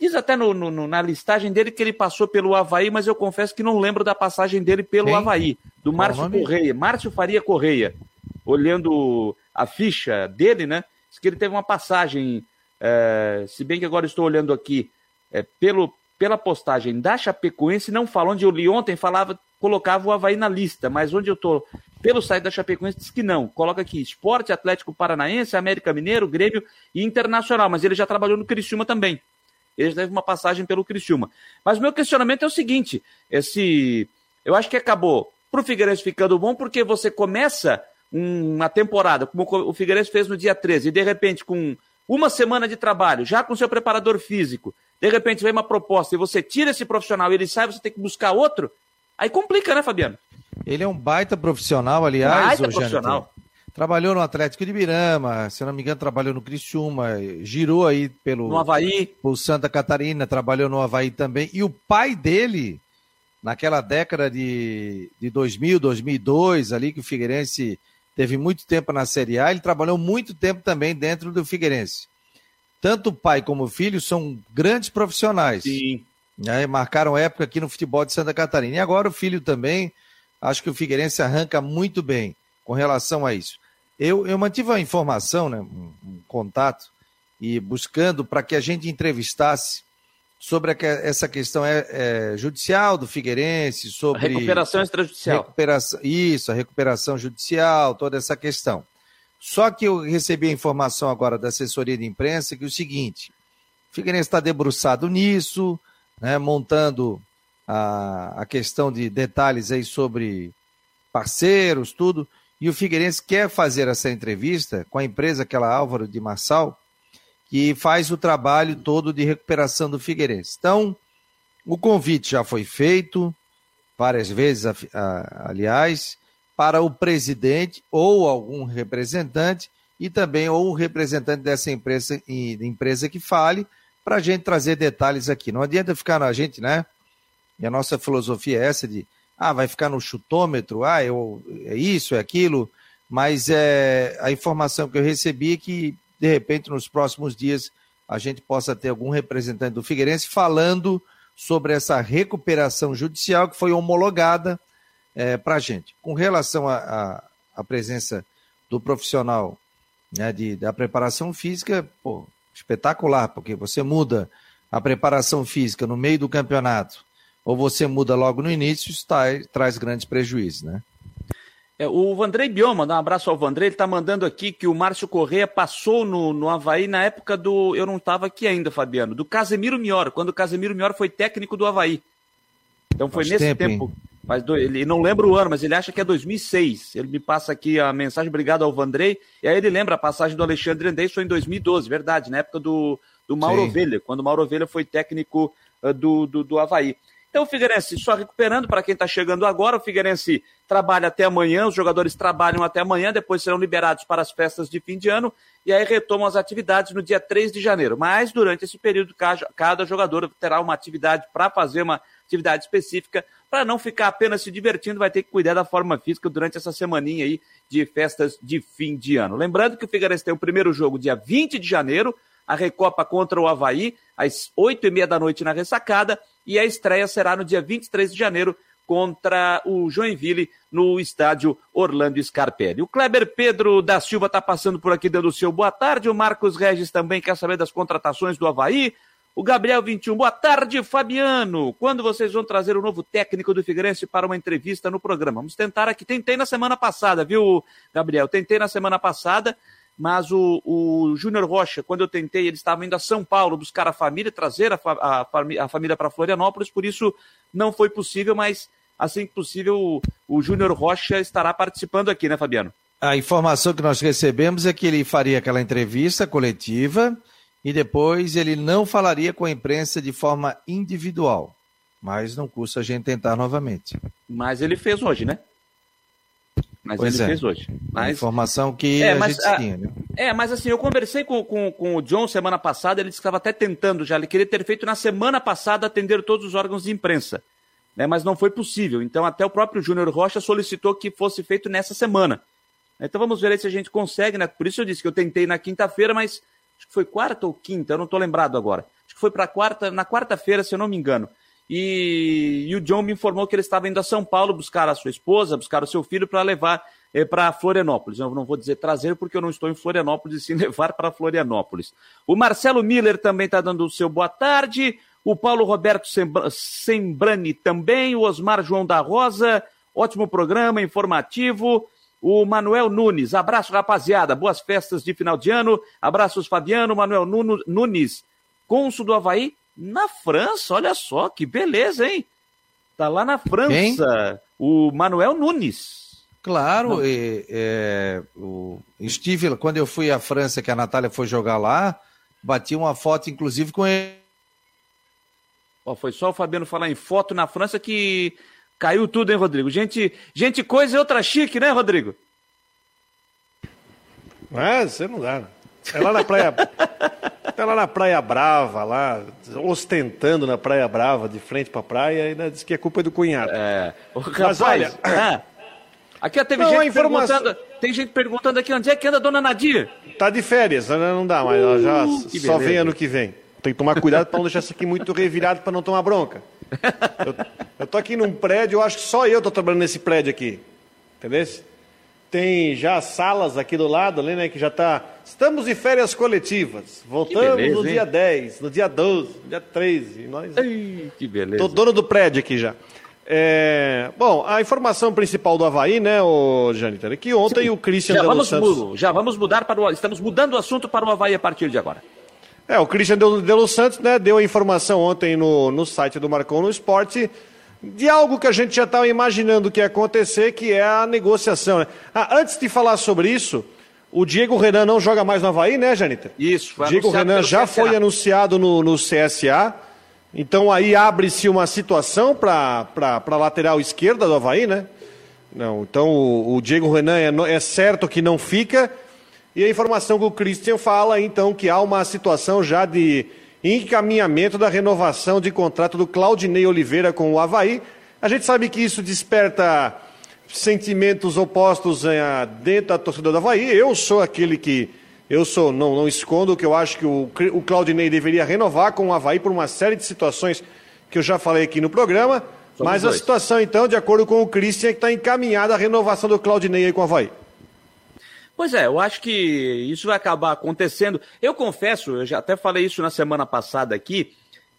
Diz até no, no, na listagem dele que ele passou pelo Havaí, mas eu confesso que não lembro da passagem dele pelo Quem? Havaí, do Márcio Correia, Márcio Faria Correia olhando a ficha dele, né? Diz que ele teve uma passagem, é, se bem que agora estou olhando aqui, é, pelo, pela postagem da Chapecoense, não fala onde eu li ontem, falava, colocava o Havaí na lista, mas onde eu estou, pelo site da Chapecoense, diz que não. Coloca aqui, Esporte Atlético Paranaense, América Mineiro, Grêmio e Internacional, mas ele já trabalhou no Criciúma também. Ele teve uma passagem pelo Criciúma. Mas o meu questionamento é o seguinte: esse. Eu acho que acabou para o Figueirense ficando bom, porque você começa uma temporada, como o Figueirense fez no dia 13, e de repente, com uma semana de trabalho, já com seu preparador físico, de repente vem uma proposta e você tira esse profissional e ele sai, você tem que buscar outro, aí complica, né, Fabiano? Ele é um baita profissional, aliás, baita profissional. Trabalhou no Atlético de Birama, se não me engano, trabalhou no Criciúma, girou aí pelo no Havaí. Por Santa Catarina, trabalhou no Havaí também. E o pai dele, naquela década de, de 2000, 2002, ali que o Figueirense teve muito tempo na Série A, ele trabalhou muito tempo também dentro do Figueirense. tanto o pai como o filho são grandes profissionais. Sim. Né? Marcaram época aqui no futebol de Santa Catarina. E agora o filho também, acho que o Figueirense arranca muito bem com relação a isso. Eu, eu mantive a informação, né, um, um contato, e buscando para que a gente entrevistasse sobre a, essa questão é, é, judicial do Figueirense, sobre. A recuperação extrajudicial. Recuperação, isso, a recuperação judicial, toda essa questão. Só que eu recebi a informação agora da assessoria de imprensa que é o seguinte: o Figueirense está debruçado nisso, né, montando a, a questão de detalhes aí sobre parceiros, tudo. E o Figueirense quer fazer essa entrevista com a empresa, aquela Álvaro de Marçal, que faz o trabalho todo de recuperação do Figueirense. Então, o convite já foi feito várias vezes, aliás, para o presidente ou algum representante e também ou o representante dessa empresa, empresa que fale para a gente trazer detalhes aqui. Não adianta ficar na gente, né? E a nossa filosofia é essa de ah, vai ficar no chutômetro, ah, eu, é isso, é aquilo, mas é, a informação que eu recebi é que, de repente, nos próximos dias, a gente possa ter algum representante do Figueirense falando sobre essa recuperação judicial que foi homologada é, para a gente. Com relação à presença do profissional né, de, da preparação física, pô, espetacular, porque você muda a preparação física no meio do campeonato ou você muda logo no início, isso tá, traz grandes prejuízos, né? É, o Vandrei Bioma, dá um abraço ao Vandrei, ele está mandando aqui que o Márcio Correia passou no, no Havaí na época do. Eu não estava aqui ainda, Fabiano, do Casemiro Mior, quando o Casemiro Mior foi técnico do Havaí. Então foi Faz nesse tempo. tempo mas do, ele não lembra o ano, mas ele acha que é 2006. Ele me passa aqui a mensagem, obrigado ao Vandrei. E aí ele lembra a passagem do Alexandre Andrés foi em 2012, verdade, na época do, do Mauro Sim. Ovelha, quando o Mauro Ovelha foi técnico uh, do, do, do Havaí. Então o Figueirense só recuperando para quem está chegando agora, o Figueirense trabalha até amanhã, os jogadores trabalham até amanhã, depois serão liberados para as festas de fim de ano e aí retomam as atividades no dia 3 de janeiro. Mas durante esse período, cada jogador terá uma atividade para fazer uma atividade específica, para não ficar apenas se divertindo, vai ter que cuidar da forma física durante essa semaninha aí de festas de fim de ano. Lembrando que o Figueirense tem o primeiro jogo dia 20 de janeiro, a Recopa contra o Havaí, às oito e meia da noite na ressacada, e a estreia será no dia 23 de janeiro contra o Joinville no estádio Orlando Scarpelli. O Kleber Pedro da Silva está passando por aqui dando o seu boa tarde. O Marcos Regis também quer saber das contratações do Havaí. O Gabriel 21, boa tarde, Fabiano. Quando vocês vão trazer o novo técnico do Figueirense para uma entrevista no programa? Vamos tentar aqui. Tentei na semana passada, viu, Gabriel? Tentei na semana passada mas o, o Júnior Rocha, quando eu tentei, ele estava indo a São Paulo buscar a família, trazer a, a, a família para Florianópolis, por isso não foi possível, mas assim que possível o, o Júnior Rocha estará participando aqui, né, Fabiano? A informação que nós recebemos é que ele faria aquela entrevista coletiva e depois ele não falaria com a imprensa de forma individual. Mas não custa a gente tentar novamente. Mas ele fez hoje, né? Mas pois ele é. fez hoje. Mas... Informação que é, a mas, gente a... tinha, né? É, mas assim, eu conversei com, com, com o John semana passada, ele disse que estava até tentando já, ele queria ter feito na semana passada atender todos os órgãos de imprensa, né, mas não foi possível. Então até o próprio Júnior Rocha solicitou que fosse feito nessa semana. Então vamos ver aí se a gente consegue, né? Por isso eu disse que eu tentei na quinta-feira, mas acho que foi quarta ou quinta, eu não estou lembrado agora. Acho que foi para quarta, na quarta-feira, se eu não me engano. E, e, o John me informou que ele estava indo a São Paulo buscar a sua esposa, buscar o seu filho para levar eh, para Florianópolis. Eu não vou dizer trazer porque eu não estou em Florianópolis e sim levar para Florianópolis. O Marcelo Miller também está dando o seu boa tarde. O Paulo Roberto Sembrani também. O Osmar João da Rosa. Ótimo programa, informativo. O Manuel Nunes. Abraço, rapaziada. Boas festas de final de ano. Abraços, Fabiano. Manuel Nunes, cônsul do Havaí na França, olha só, que beleza, hein? Tá lá na França, Quem? o Manuel Nunes. Claro, e, é, o, estive, quando eu fui à França, que a Natália foi jogar lá, bati uma foto, inclusive, com ele. Ó, foi só o Fabiano falar em foto na França que caiu tudo, hein, Rodrigo? Gente, gente coisa e outra chique, né, Rodrigo? É, você não dá. É lá na praia. Tá lá na Praia Brava, lá, ostentando na Praia Brava, de frente pra praia, e ainda diz que é culpa do cunhado. É. Mas olha. Ah, aqui teve não, gente informação... perguntando. tem gente perguntando aqui onde é que anda a dona Nadir. Tá de férias, né? não dá, mas ela já Uh, que só beleza. vem ano que vem. Tem que tomar cuidado para não deixar isso aqui muito revirado para não tomar bronca. Eu, eu tô aqui num prédio, eu acho que só eu tô trabalhando nesse prédio aqui. Entendeu? Tem já salas aqui do lado, ali, né, que já tá... Estamos em férias coletivas. Voltamos beleza, no hein? dia 10, no dia 12, no dia 13. E nós... Ai, que beleza. Tô dono do prédio aqui já. É, Bom, a informação principal do Havaí, né, o Jâniter, é que ontem o Christian Já de vamos, Santos... já vamos mudar para o. Estamos mudando o assunto para o Havaí a partir de agora. É, o Christian de de Los Santos né, deu a informação ontem no, no site do Marcon no Esporte de algo que a gente já estava imaginando que ia acontecer, que é a negociação. Né? Ah, antes de falar sobre isso, o Diego Renan não joga mais no Havaí, né, Janita? Isso, foi Diego Renan já CSA. foi anunciado no, no CSA. Então aí abre-se uma situação para a lateral esquerda do Havaí, né? Não, então o, o Diego Renan é, é certo que não fica. E a informação que o Christian fala, então, que há uma situação já de encaminhamento da renovação de contrato do Claudinei Oliveira com o Havaí. A gente sabe que isso desperta sentimentos opostos eh, dentro da torcida do Havaí. Eu sou aquele que. Eu sou, não, não escondo que eu acho que o, o Claudinei deveria renovar com o Havaí por uma série de situações que eu já falei aqui no programa. Somos mas a dois. situação, então, de acordo com o Christian, é que está encaminhada a renovação do Claudinei aí com o Havaí. Pois é, eu acho que isso vai acabar acontecendo. Eu confesso, eu já até falei isso na semana passada aqui.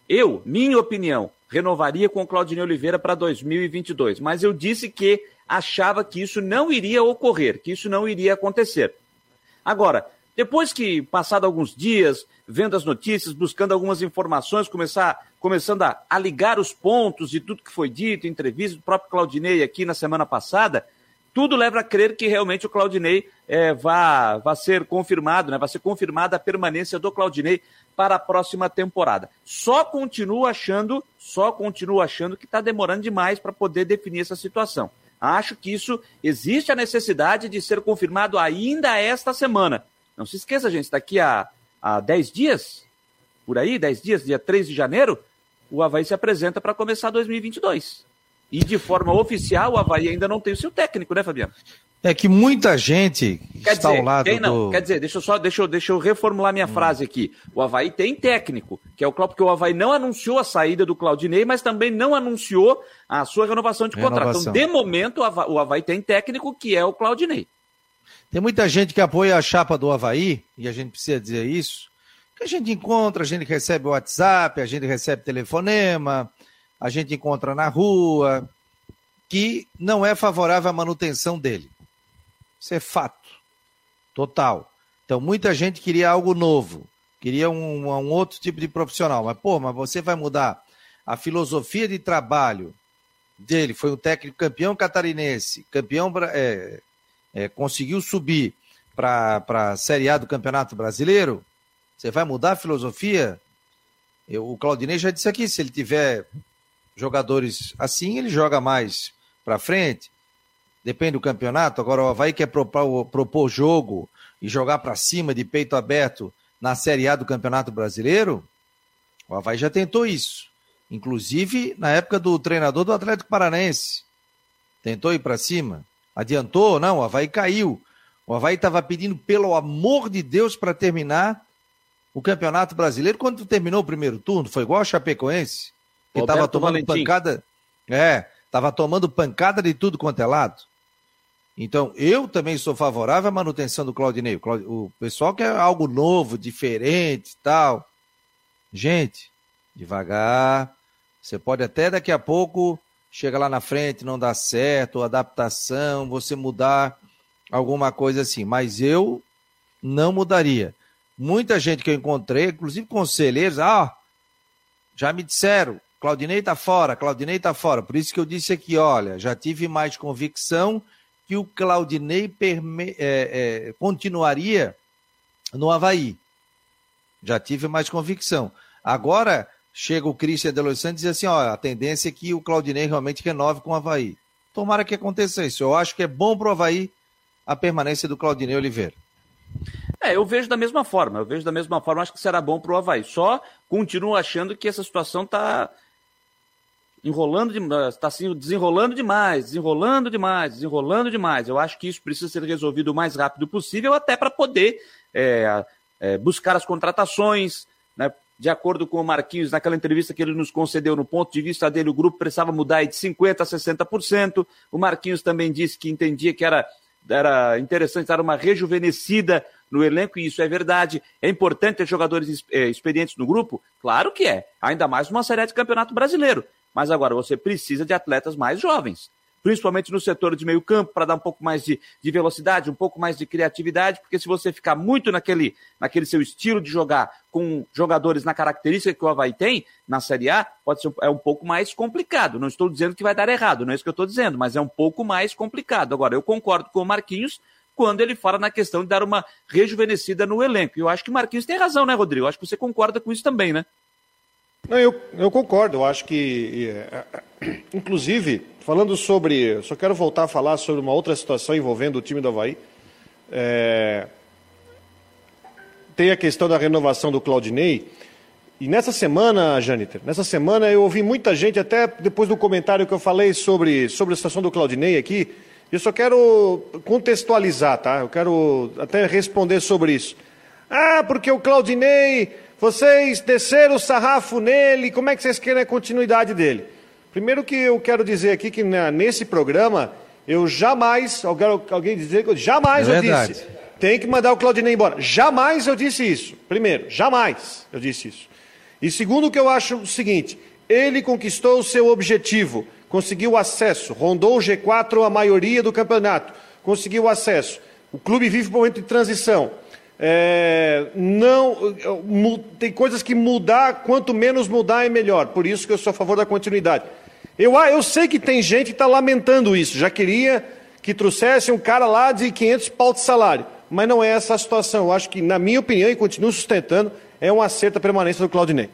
Eu, minha opinião, renovaria com o Claudinei Oliveira para 2022, mas eu disse que achava que isso não iria ocorrer, que isso não iria acontecer. Agora, depois que passado alguns dias, vendo as notícias, buscando algumas informações, começar, começando a, a ligar os pontos de tudo que foi dito, entrevista do próprio Claudinei aqui na semana passada, tudo leva a crer que realmente o Claudinei eh, vá, vá ser confirmado, né? vai ser confirmada a permanência do Claudinei para a próxima temporada. Só continuo achando, só continuo achando que está demorando demais para poder definir essa situação. Acho que isso existe a necessidade de ser confirmado ainda esta semana. Não se esqueça, gente, daqui a, a 10 dias, por aí, 10 dias, dia 3 de janeiro, o Havaí se apresenta para começar 2022. E de forma oficial, o Havaí ainda não tem o seu técnico, né, Fabiano? É que muita gente Quer está dizer, ao lado tem, não, do... quer dizer, deixa eu só, deixa eu, deixa eu reformular minha frase aqui. O Havaí tem técnico, que é o Cláudio, porque o Havaí não anunciou a saída do Claudinei, mas também não anunciou a sua renovação de contrato. Renovação. Então, de momento, o Havaí, o Havaí tem técnico, que é o Claudinei. Tem muita gente que apoia a chapa do Havaí, e a gente precisa dizer isso, que a gente encontra, a gente recebe WhatsApp, a gente recebe telefonema, a gente encontra na rua, que não é favorável à manutenção dele. Isso é fato. Total. Então, muita gente queria algo novo, queria um, um outro tipo de profissional. Mas, pô, mas você vai mudar a filosofia de trabalho dele. Foi um técnico campeão catarinense, campeão é, é, conseguiu subir para a Série A do Campeonato Brasileiro. Você vai mudar a filosofia? Eu, o Claudinei já disse aqui: se ele tiver jogadores assim, ele joga mais para frente. Depende do campeonato. Agora, o Havaí quer propor, propor jogo e jogar para cima de peito aberto na Série A do Campeonato Brasileiro. O Havaí já tentou isso. Inclusive na época do treinador do Atlético Paranaense. Tentou ir para cima. Adiantou? Não, o Havaí caiu. O Havaí estava pedindo, pelo amor de Deus, para terminar o Campeonato Brasileiro. Quando terminou o primeiro turno, foi igual a Chapecoense. Que estava tomando Valentim. pancada. É, estava tomando pancada de tudo quanto é lado. Então, eu também sou favorável à manutenção do Claudinei. O, pessoal quer algo novo, diferente e tal. Gente, devagar. Você pode até daqui a pouco chega lá na frente, não dá certo, adaptação, você mudar alguma coisa assim. Mas eu não mudaria. Muita gente que eu encontrei, inclusive conselheiros, ah, já me disseram, Claudinei tá fora, Claudinei tá fora. Por isso que eu disse aqui, olha, já tive mais convicção que o Claudinei perme- é, é, continuaria no Havaí. Já tive mais convicção. Agora chega o Christian de Los Santos e diz assim: ó, a tendência é que o Claudinei realmente renove com o Havaí. Tomara que aconteça isso. Eu acho que é bom pro Havaí a permanência do Claudinei Oliveira. É, eu vejo da mesma forma, eu vejo da mesma forma, acho que será bom para o Havaí. Só continuo achando que essa situação está enrolando está assim, desenrolando demais, desenrolando demais, desenrolando demais. Eu acho que isso precisa ser resolvido o mais rápido possível, até para poder é, é, buscar as contratações, né? De acordo com o Marquinhos, naquela entrevista que ele nos concedeu, no ponto de vista dele, o grupo precisava mudar de 50% a 60%. O Marquinhos também disse que entendia que era, era interessante dar uma rejuvenescida no elenco, e isso é verdade. É importante ter jogadores experientes no grupo? Claro que é, ainda mais numa série de campeonato brasileiro. Mas agora você precisa de atletas mais jovens principalmente no setor de meio campo, para dar um pouco mais de, de, velocidade, um pouco mais de criatividade, porque se você ficar muito naquele, naquele seu estilo de jogar com jogadores na característica que o Havaí tem na Série A, pode ser é um pouco mais complicado. Não estou dizendo que vai dar errado, não é isso que eu estou dizendo, mas é um pouco mais complicado. Agora, eu concordo com o Marquinhos quando ele fala na questão de dar uma rejuvenescida no elenco. E eu acho que o Marquinhos tem razão, né, Rodrigo? Eu acho que você concorda com isso também, né? Não, eu, eu concordo. Eu acho que, é, é, inclusive, falando sobre. Só quero voltar a falar sobre uma outra situação envolvendo o time do Havaí. É, tem a questão da renovação do Claudinei. E nessa semana, Janiter, nessa semana eu ouvi muita gente, até depois do comentário que eu falei sobre, sobre a situação do Claudinei aqui, eu só quero contextualizar, tá? Eu quero até responder sobre isso. Ah, porque o Claudinei vocês desceram o sarrafo nele, como é que vocês querem a continuidade dele? Primeiro que eu quero dizer aqui que nesse programa, eu jamais, alguém dizer que jamais é eu disse, tem que mandar o Claudinei embora. Jamais eu disse isso. Primeiro, jamais eu disse isso. E segundo que eu acho o seguinte, ele conquistou o seu objetivo, conseguiu acesso, rondou o G4 a maioria do campeonato, conseguiu acesso. O clube vive um momento de transição. É, não tem coisas que mudar, quanto menos mudar é melhor. Por isso que eu sou a favor da continuidade. Eu, ah, eu sei que tem gente que está lamentando isso. Já queria que trouxesse um cara lá de 500 pau de salário. Mas não é essa a situação. Eu acho que, na minha opinião, e continuo sustentando, é um acerto a permanência do Claudinei.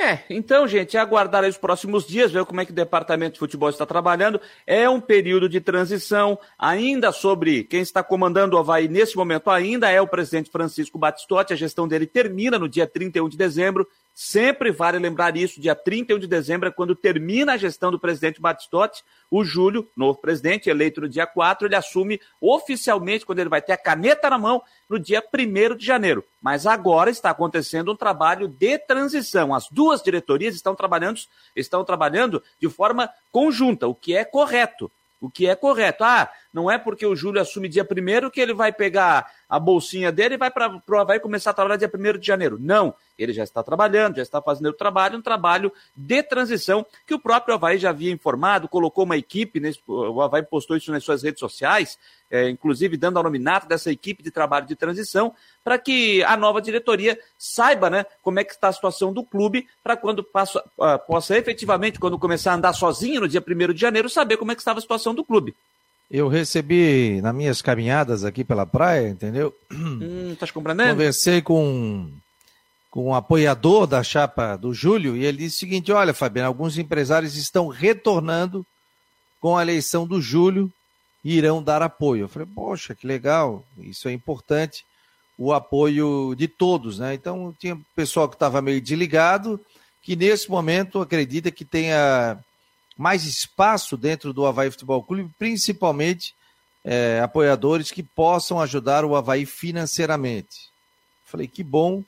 É, então, gente, aguardar os próximos dias, ver como é que o departamento de futebol está trabalhando. É um período de transição, ainda sobre quem está comandando o Havaí nesse momento ainda é o presidente Francisco Batistotti, a gestão dele termina no dia 31 de dezembro, Sempre vale lembrar isso, dia 31 de dezembro é quando termina a gestão do presidente Batistotti. O Júlio, novo presidente, eleito no dia 4, ele assume oficialmente, quando ele vai ter a caneta na mão, no dia 1 de janeiro. Mas agora está acontecendo um trabalho de transição. As duas diretorias estão trabalhando, estão trabalhando de forma conjunta, o que é correto. O que é correto. Ah, não é porque o Júlio assume dia 1 que ele vai pegar a bolsinha dele e vai para o Havaí começar a trabalhar dia 1 de janeiro. Não, ele já está trabalhando, já está fazendo o trabalho, um trabalho de transição que o próprio Havaí já havia informado, colocou uma equipe, o Havaí postou isso nas suas redes sociais, é, inclusive dando ao nominato dessa equipe de trabalho de transição, para que a nova diretoria saiba né, como é que está a situação do clube, para quando passa, uh, possa efetivamente, quando começar a andar sozinho no dia 1 de janeiro, saber como é que estava a situação do clube. Eu recebi nas minhas caminhadas aqui pela praia, entendeu? Hum, tá compreendendo? Conversei com, com um apoiador da chapa do Júlio e ele disse o seguinte: olha, Fabiano, alguns empresários estão retornando com a eleição do Júlio e irão dar apoio. Eu falei, poxa, que legal, isso é importante, o apoio de todos, né? Então tinha pessoal que estava meio desligado, que nesse momento acredita que tenha mais espaço dentro do Havaí Futebol Clube, principalmente é, apoiadores que possam ajudar o Havaí financeiramente. Falei, que bom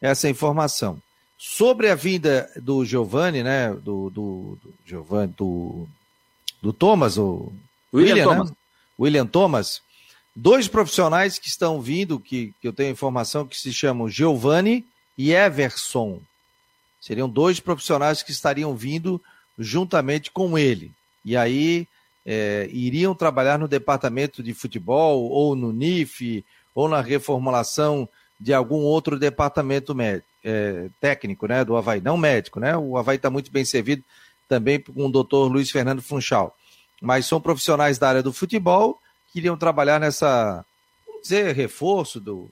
essa informação. Sobre a vinda do Giovanni, né? Do, do, do Giovanni, do, do Thomas, o William, William Thomas. Né? William Thomas, dois profissionais que estão vindo, que, que eu tenho informação que se chamam Giovanni e Everson. Seriam dois profissionais que estariam vindo juntamente com ele. E aí é, iriam trabalhar no departamento de futebol, ou no NIF, ou na reformulação de algum outro departamento médico, é, técnico né, do Havaí, não médico, né? O Havaí está muito bem servido também com o doutor Luiz Fernando Funchal. Mas são profissionais da área do futebol que iriam trabalhar nessa, vamos dizer, reforço, do,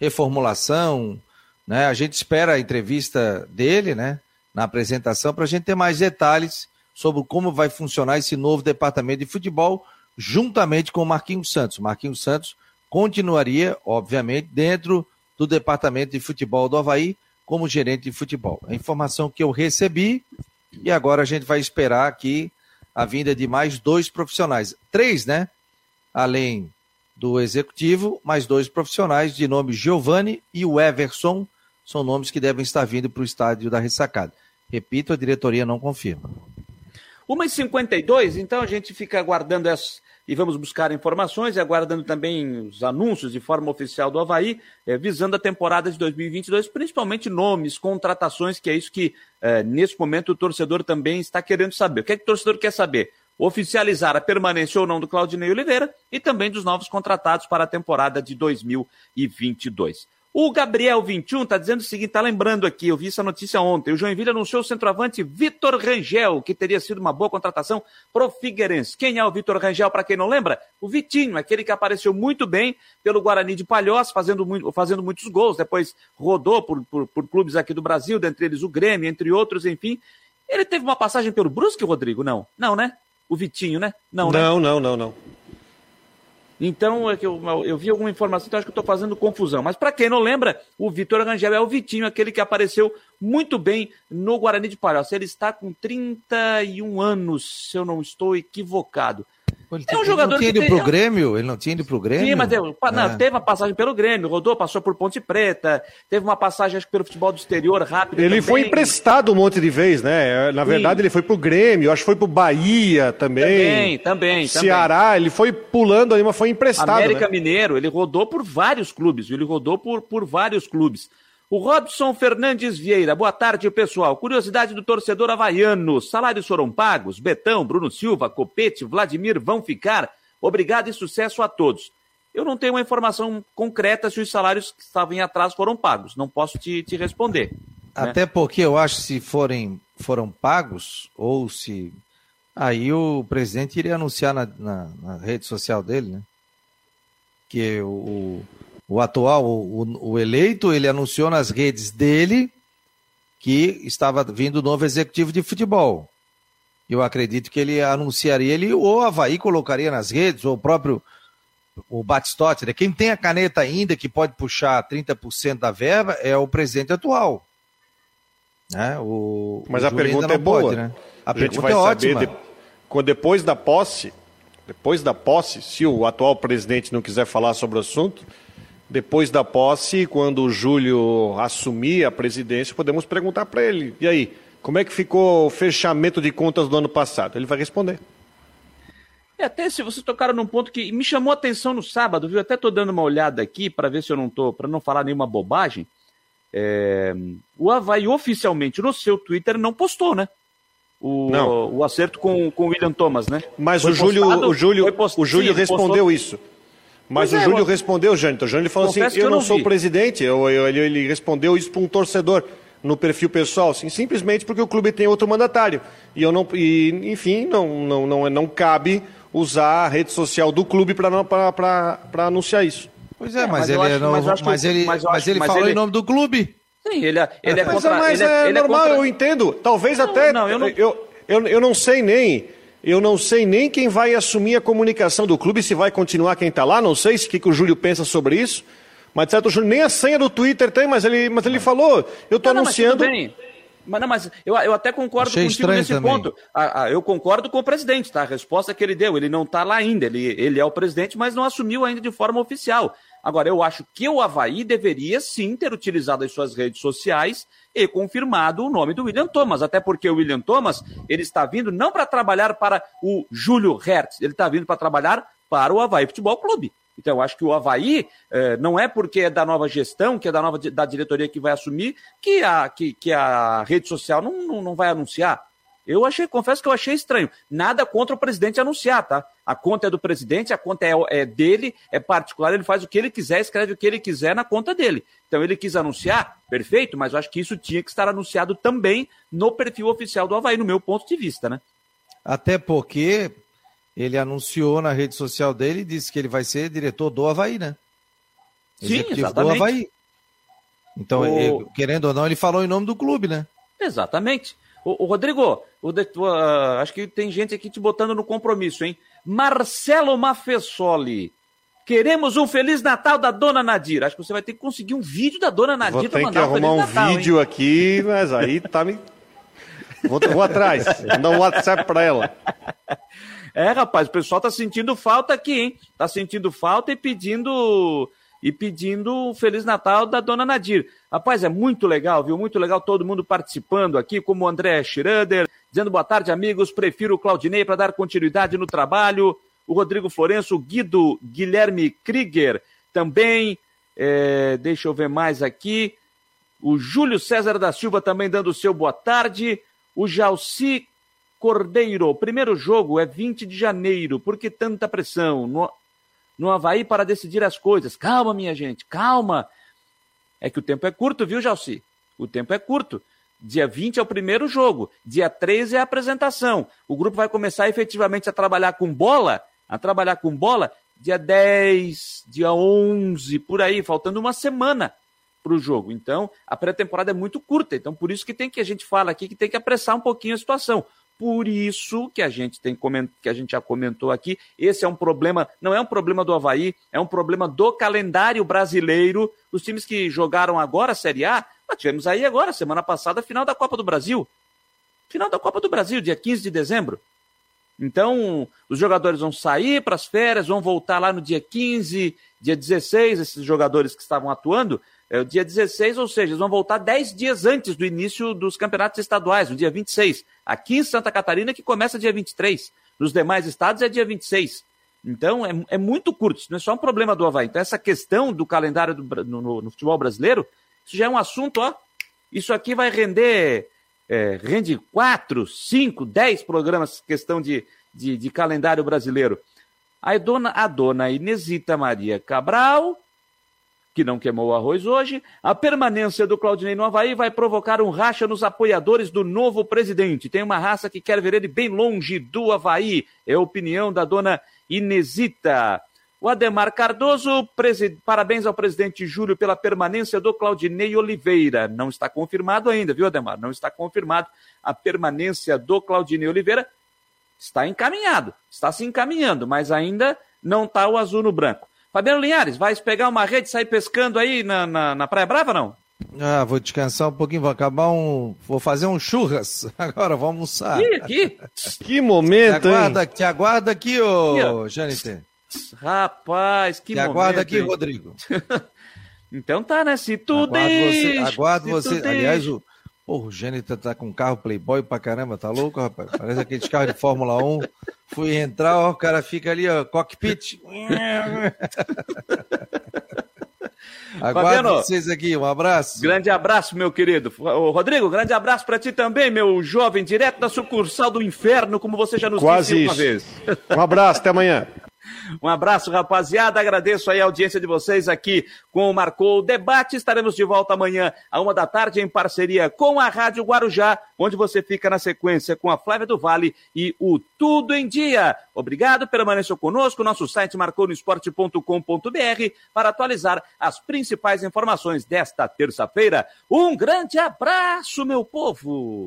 reformulação. Né? A gente espera a entrevista dele, né? Na apresentação para a gente ter mais detalhes sobre como vai funcionar esse novo departamento de futebol, juntamente com o Marquinhos Santos. Marquinhos Santos continuaria, obviamente, dentro do departamento de futebol do Havaí como gerente de futebol. A informação que eu recebi E agora a gente vai esperar aqui a vinda de mais dois profissionais. Três, né? Além do executivo, mais dois profissionais de nome Giovanni e o Everson. São nomes que devem estar vindo para o estádio da ressacada. Repito, a diretoria não confirma. 1h52, então a gente fica aguardando essa, e vamos buscar informações e aguardando também os anúncios de forma oficial do Havaí, eh, visando a temporada de 2022, principalmente nomes, contratações, que é isso que eh, nesse momento o torcedor também está querendo saber. O que, é que o torcedor quer saber? Oficializar a permanência ou não do Claudinei Oliveira e também dos novos contratados para a temporada de 2022. O Gabriel 21 está dizendo o seguinte, está lembrando aqui, eu vi essa notícia ontem, o Joinville anunciou o centroavante Vitor Rangel, que teria sido uma boa contratação pro Figueirense. Quem é o Vitor Rangel, para quem não lembra? O Vitinho, aquele que apareceu muito bem pelo Guarani de Palhoça, fazendo, muito, fazendo muitos gols, depois rodou por, por, por clubes aqui do Brasil, dentre eles o Grêmio, entre outros, enfim. Ele teve uma passagem pelo Brusque, Rodrigo? Não. Não, né? O Vitinho, né? Não, né? não, não, não, não. Então, é que eu, eu vi alguma informação, então acho que estou fazendo confusão. Mas para quem não lembra, o Vitor Rangel é o Vitinho, aquele que apareceu muito bem no Guarani de Palhoça. Ele está com 31 anos, se eu não estou equivocado. Ele é um jogador ele não tinha ido pro Grêmio? Ele não tinha ido pro Grêmio? Sim, mas teve, não, é. teve uma passagem pelo Grêmio, rodou, passou por Ponte Preta, teve uma passagem acho que pelo futebol do exterior rápido. Ele também. foi emprestado um monte de vez, né? Na verdade, Sim. ele foi pro Grêmio, acho que foi pro Bahia também. Também, também. Ceará, também. ele foi pulando aí, mas foi emprestado. América né? Mineiro, ele rodou por vários clubes, ele rodou por, por vários clubes. O Robson Fernandes Vieira, boa tarde, pessoal. Curiosidade do torcedor havaiano: salários foram pagos? Betão, Bruno Silva, Copete, Vladimir vão ficar? Obrigado e sucesso a todos. Eu não tenho uma informação concreta se os salários que estavam em atraso foram pagos. Não posso te, te responder. Né? Até né? porque eu acho que se forem, foram pagos, ou se. Aí o presidente iria anunciar na, na, na rede social dele, né? Que o, o atual, o, o eleito, ele anunciou nas redes dele que estava vindo o novo executivo de futebol. Eu acredito que ele anunciaria ele, ou o Havaí colocaria nas redes, ou o próprio o Batistotti, né? quem tem a caneta ainda que pode puxar 30% da verba é o presidente atual. Né? O, Mas o a pergunta é boa. Pode, né? A, a gente vai é saber de, depois da posse, depois da posse, se o atual presidente não quiser falar sobre o assunto, depois da posse, quando o Júlio assumir a presidência, podemos perguntar para ele: e aí, como é que ficou o fechamento de contas do ano passado? Ele vai responder. É, até se vocês tocaram num ponto que me chamou a atenção no sábado, viu? Até estou dando uma olhada aqui para ver se eu não estou, para não falar nenhuma bobagem. É... O Havaí oficialmente no seu Twitter não postou, né? O, não. o acerto com, com o William Thomas, né? Mas o Júlio, postado, o Júlio, post... o Júlio Sim, respondeu postou... isso. Mas pois o é, Júlio eu... respondeu, Jânio. O Jânio falou assim: eu, eu, não, sou vi. presidente. Eu, eu, ele, ele respondeu isso para um torcedor no perfil pessoal, assim, simplesmente porque o clube tem outro mandatário. E eu não, e, enfim, não, não, não, não cabe usar a rede social do clube para anunciar isso. Pois é, é mas, mas, ele, não, mas, mas, ele, mas, mas ele falou ele... em nome do clube. Sim, ele, é, ele é contra... Mas, ele é, é normal, contra... eu entendo. Talvez não, até... Não, eu, não... Eu, eu, eu não sei nem eu não sei nem quem vai assumir a comunicação do clube, se vai continuar quem está lá, não sei o que, que o Júlio pensa sobre isso. Mas certo, o Júlio nem a senha do Twitter tem, mas ele, mas ele falou, eu estou anunciando. Mas, mas, não, mas eu, eu até concordo Achei contigo nesse também. ponto. Ah, ah, eu concordo com o presidente, tá? A resposta que ele deu, ele não está lá ainda, ele, ele é o presidente, mas não assumiu ainda de forma oficial. Agora, eu acho que o Havaí deveria sim ter utilizado as suas redes sociais e confirmado o nome do William Thomas, até porque o William Thomas ele está vindo não para trabalhar para o Júlio Hertz, ele está vindo para trabalhar para o Havaí Futebol Clube. Então, eu acho que o Havaí eh, não é porque é da nova gestão, que é da nova da diretoria que vai assumir, que a, que, que a rede social não, não, não vai anunciar. Eu achei, confesso que eu achei estranho. Nada contra o presidente anunciar, tá? A conta é do presidente, a conta é, é, dele, é particular, ele faz o que ele quiser, escreve o que ele quiser na conta dele. Então ele quis anunciar, perfeito, mas eu acho que isso tinha que estar anunciado também no perfil oficial do Havaí, no meu ponto de vista, né? Até porque ele anunciou na rede social dele e disse que ele vai ser diretor do Havaí, né? Sim, exatamente. Do Havaí. Então, o... ele, querendo ou não, ele falou em nome do clube, né? Exatamente. O, o Rodrigo, o, uh, acho que tem gente aqui te botando no compromisso, hein? Marcelo Mafessoli. Queremos um Feliz Natal da Dona Nadir. Acho que você vai ter que conseguir um vídeo da Dona Nadir para mandar que arrumar um, Natal, vídeo hein? aqui, mas aí tá me... Vou, vou atrás, mandar um WhatsApp para ela. É, rapaz, o pessoal tá sentindo falta aqui, hein? Tá sentindo falta e pedindo e pedindo o Feliz Natal da dona Nadir. Rapaz, é muito legal, viu? Muito legal todo mundo participando aqui, como o André Schroeder, dizendo boa tarde, amigos. Prefiro o Claudinei para dar continuidade no trabalho. O Rodrigo Florenço, o Guido Guilherme Krieger também. É, deixa eu ver mais aqui. O Júlio César da Silva também dando o seu boa tarde. O Jalci Cordeiro, primeiro jogo é 20 de janeiro. Por que tanta pressão? No, no Havaí para decidir as coisas. Calma, minha gente, calma. É que o tempo é curto, viu, Jalci? O tempo é curto. Dia 20 é o primeiro jogo, dia 13 é a apresentação. O grupo vai começar efetivamente a trabalhar com bola, a trabalhar com bola dia 10, dia 11, por aí, faltando uma semana para o jogo. Então, a pré-temporada é muito curta. Então, por isso que tem que a gente fala aqui que tem que apressar um pouquinho a situação. Por isso que a gente tem que a gente já comentou aqui, esse é um problema, não é um problema do Havaí, é um problema do calendário brasileiro. Os times que jogaram agora a Série A, nós tivemos aí agora, semana passada, final da Copa do Brasil. Final da Copa do Brasil, dia 15 de dezembro. Então, os jogadores vão sair para as férias, vão voltar lá no dia 15, dia 16, esses jogadores que estavam atuando, é o dia 16, ou seja, eles vão voltar 10 dias antes do início dos campeonatos estaduais, no dia 26. Aqui em Santa Catarina, que começa dia 23. Nos demais estados é dia 26. Então, é, é muito curto. Isso não é só um problema do Havaí. Então, essa questão do calendário do, no, no, futebol brasileiro, isso já é um assunto, ó. Isso aqui vai render, é, rende 4, 5, 10 programas, questão de, de, de calendário brasileiro. A dona, a dona Inesita Maria Cabral que não queimou o arroz hoje, a permanência do Claudinei no Havaí vai provocar um racha nos apoiadores do novo presidente. Tem uma raça que quer ver ele bem longe do Havaí. É a opinião da dona Inesita. O Ademar Cardoso, parabéns ao presidente Júlio pela permanência do Claudinei Oliveira. Não está confirmado ainda, viu, Ademar? Não está confirmado a permanência do Claudinei Oliveira. Está encaminhado, está se encaminhando, mas ainda não está o azul no branco. Fabiano Linhares, vai pegar uma rede e sair pescando aí na, na, na Praia Brava, não? Ah, vou descansar um pouquinho, vou acabar um. Vou fazer um churras. Agora vou almoçar. Ih, aqui. que momento, te aguarda, hein? Te aguarda aqui, ô Janiter. Rapaz, que te momento. Te aguarda aqui, hein? Rodrigo. então tá, né? Se tudo aguardo você, aguardo você. Aliás, o, Porra, o Gênita tá com um carro Playboy pra caramba, tá louco, rapaz? Parece aqueles carros de Fórmula 1. Fui entrar, ó, o cara fica ali, ó, cockpit. Aguardo Fabiano, vocês aqui, um abraço. Grande abraço, meu querido. Ô, Rodrigo, grande abraço para ti também, meu jovem, direto da sucursal do inferno, como você já nos Quase disse uma vez. Um abraço, até amanhã. Um abraço, rapaziada. Agradeço aí a audiência de vocês aqui com o Marcou Debate. Estaremos de volta amanhã, a uma da tarde, em parceria com a Rádio Guarujá, onde você fica na sequência com a Flávia do Vale e o Tudo em Dia. Obrigado, permaneça conosco. Nosso site marconosport.com.br para atualizar as principais informações desta terça-feira. Um grande abraço, meu povo!